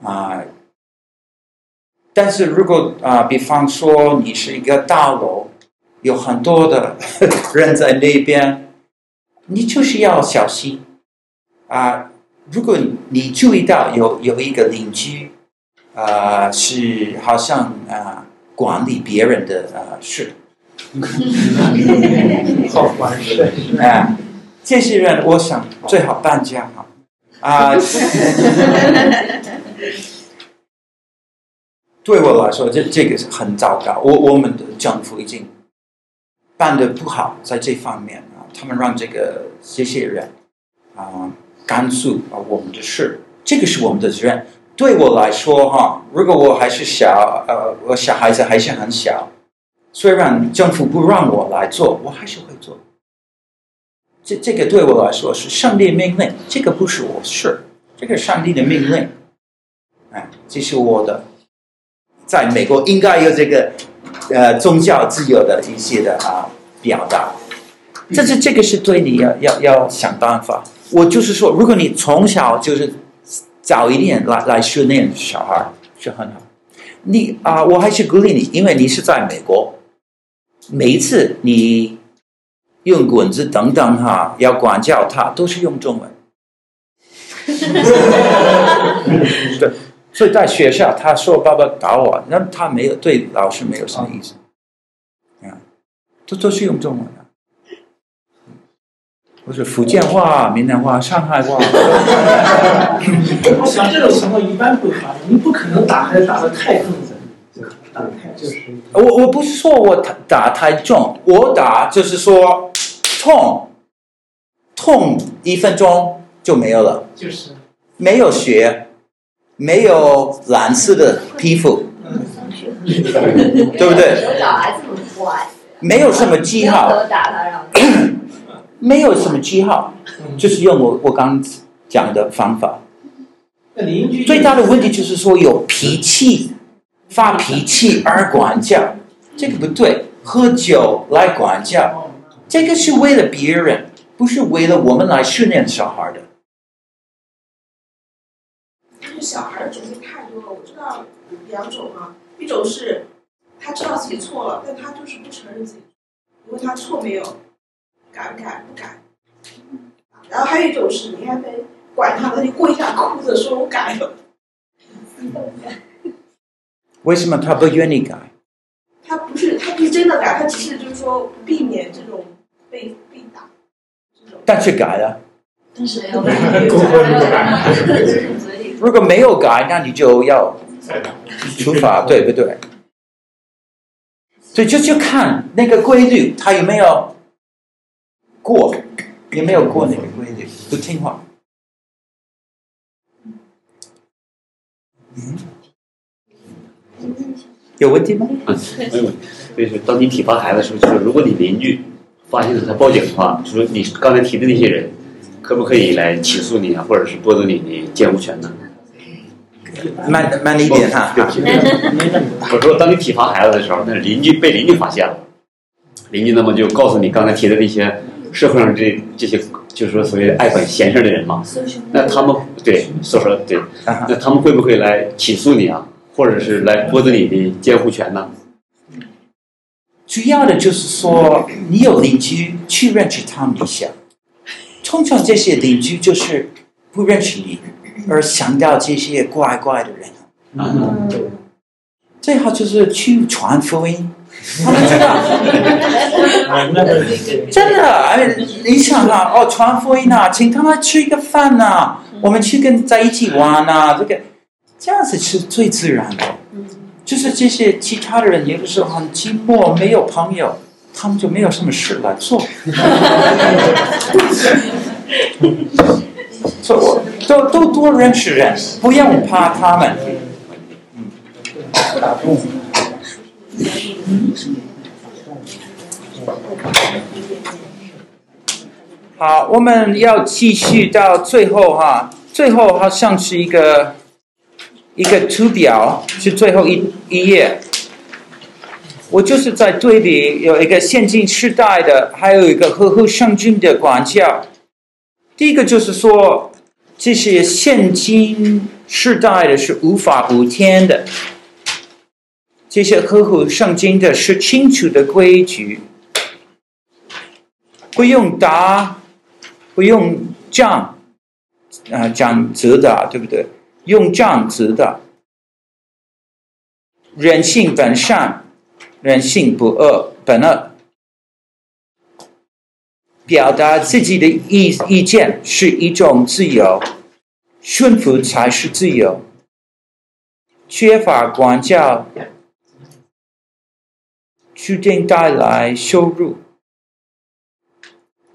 啊，但是如果啊，比方说你是一个大楼，有很多的人在那边，你就是要小心啊。如果你注意到有有一个邻居啊，是好像啊管理别人的啊事，好管事啊，这些人我想最好搬家哈啊。对我来说，这这个是很糟糕。我我们的政府已经办的不好，在这方面啊，他们让这个这些人啊干涉啊我们的事，这个是我们的责任。对我来说，哈，如果我还是小，呃，我小孩子还是很小，虽然政府不让我来做，我还是会做。这这个对我来说是上帝命令，这个不是我事，这个上帝的命令。哎，这是我的。在美国应该有这个，呃，宗教自由的一些的啊表达，但是这个是对你要要要想办法。我就是说，如果你从小就是早一点来来训练小孩是很好。你啊，我还是鼓励你，因为你是在美国，每一次你用棍子等等哈，要管教他都是用中文。对。所以在学校，他说爸爸打我，那他没有对老师没有什么意思，啊，这都是用中文的，或者福建话、闽南话、上海话。像这种情况一般不发生，你不可能打孩子打得太重，打得太就是。我我不是说我打太重，我打就是说痛，痛一分钟就没有了，就是没有血。没有蓝色的皮肤，对不对？没有什么记号，没有什么记号，就是用我我刚讲的方法。最大的问题就是说有脾气，发脾气而管教，这个不对。喝酒来管教，这个是为了别人，不是为了我们来训练小孩的。小孩的种类太多了，我知道两种啊，一种是他知道自己错了，但他就是不承认自己，因为他错没有，改不改不改。然后还有一种是你还没管他，他就跪下哭着说我改了。为什么他不愿意改？他不是他不是真的改他只是就是说避免这种被被打但是改了但是如果没有改那你就要处罚 对不对？所以就就看那个规律他有没有过有没有过那个规律不听话。有问题吗？嗯，没有问题。所以说，当你体罚孩子的时候，就是如果你邻居发现了他报警的话，就说你刚才提的那些人，可不可以来起诉你啊，或者是剥夺你的监护权呢？慢慢一点哈。对不起。我说，当你体罚孩子的时候，那邻居被邻居发现了，邻居那么就告诉你刚才提的那些社会上这这些，就是说所谓爱管闲事的人嘛，那他们对所说对，那他们会不会来起诉你啊？或者是来剥夺你的监护权呢？主要的就是说，你有邻居去认识他们一下。通常这些邻居就是不认识你，而想到这些怪怪的人。嗯，最好就是去传福音，他们知道。真的，哎，你想啊，哦，传福音啊，请他们吃一个饭啊，我们去跟在一起玩啊，这个。这样子是最自然的，就是这些其他的人有的时候很寂寞，没有朋友，他们就没有什么事来做。所以我都都多认识人，不用怕他们。好，我们要继续到最后哈，最后好像是一个。一个图表是最后一一页，我就是在对比有一个现今时代的，还有一个合乎圣经的管教。第一个就是说，这些现今时代的是无法无天的，这些合乎圣经的是清楚的规矩，不用打，不用杖，啊，讲责打，对不对？用这样子的，人性本善，人性不恶，本恶。表达自己的意意见是一种自由，顺服才是自由。缺乏管教，注定带来羞辱。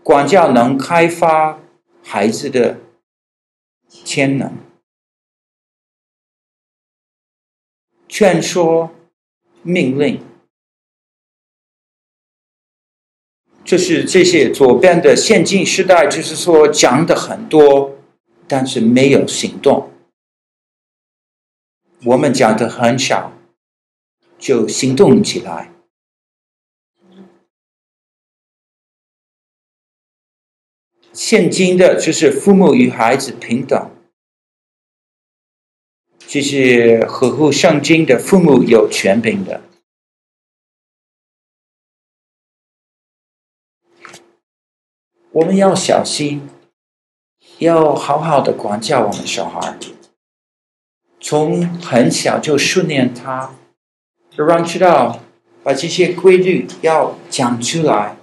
管教能开发孩子的潜能。劝说、命令，就是这些左边的现今时代，就是说讲的很多，但是没有行动。我们讲的很少，就行动起来。现今的就是父母与孩子平等。这是合乎圣经的父母有权柄的，我们要小心，要好好的管教我们小孩，从很小就训练他，让知道把这些规律要讲出来，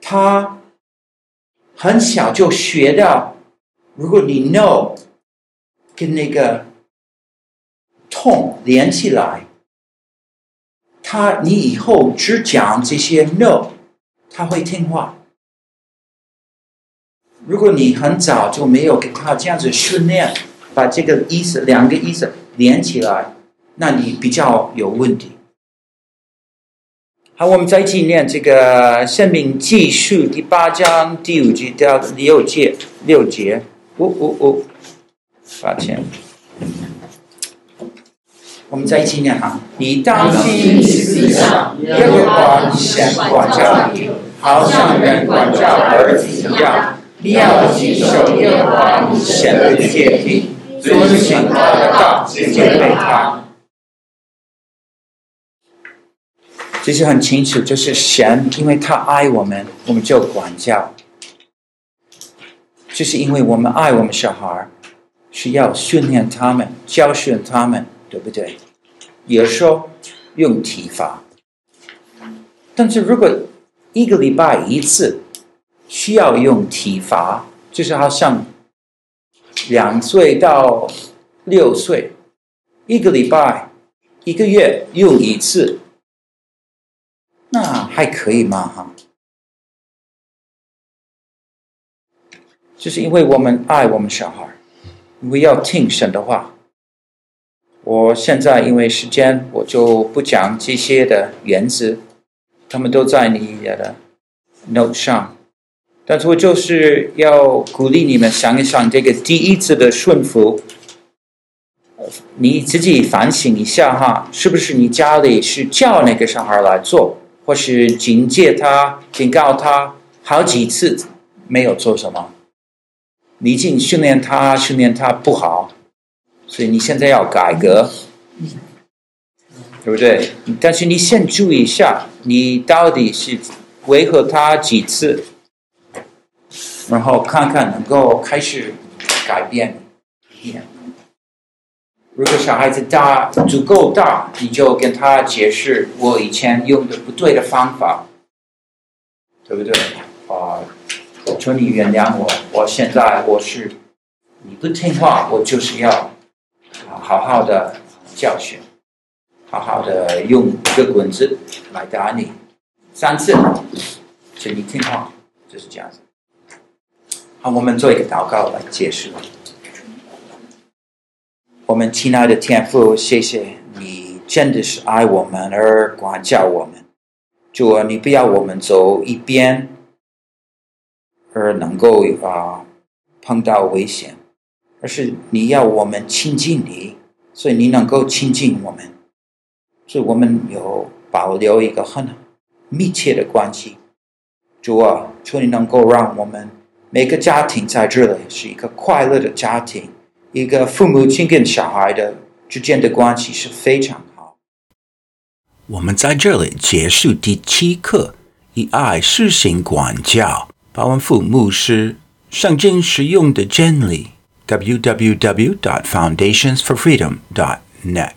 他很小就学到，如果你 know 跟那个。痛连起来，他你以后只讲这些 no，他会听话。如果你很早就没有给他这样子训练，把这个意思两个意思连起来，那你比较有问题。好，我们再纪念这个《生命记》书第八章第五节到六节六节。呜呜呜，抱歉。我们在一起念哈，你当心思想，耶和华先管教你，好像人管教儿子一样。你要谨守耶和华你神的诫命，遵行他的道，敬畏他。这是很清楚，就是神，因为他爱我们，我们就管教。就是因为我们爱我们小孩，需要训练他们，教训他们。对不对？有时候用体罚，但是如果一个礼拜一次需要用体罚，就是好像两岁到六岁，一个礼拜一个月用一次，那还可以吗？哈，就是因为我们爱我们小孩，我们要听神的话。我现在因为时间，我就不讲这些的原则，他们都在你的 note 上。但是我就是要鼓励你们想一想，这个第一次的顺服，你自己反省一下哈，是不是你家里是叫那个小孩来做，或是警戒他、警告他好几次没有做什么？你已经训练他，训练他不好。所以你现在要改革，对不对？但是你先注意一下，你到底是维和他几次，然后看看能够开始改变。如果小孩子大足够大，你就跟他解释我以前用的不对的方法，对不对？啊，求你原谅我，我现在我是你不听话，我就是要。好好的教训，好好的用一个棍子来打你三次，请你听话，就是这样子。好，我们做一个祷告来结束。我们亲爱的天父，谢谢你真的是爱我们而管教我们。主啊，你不要我们走一边，而能够啊碰到危险。而是你要我们亲近你，所以你能够亲近我们，所以我们有保留一个很密切的关系。主啊，求你能够让我们每个家庭在这里是一个快乐的家庭，一个父母亲跟小孩的之间的关系是非常好。我们在这里结束第七课，以爱施行管教，鲍文复牧师圣经实用的真理。www.foundationsforfreedom.net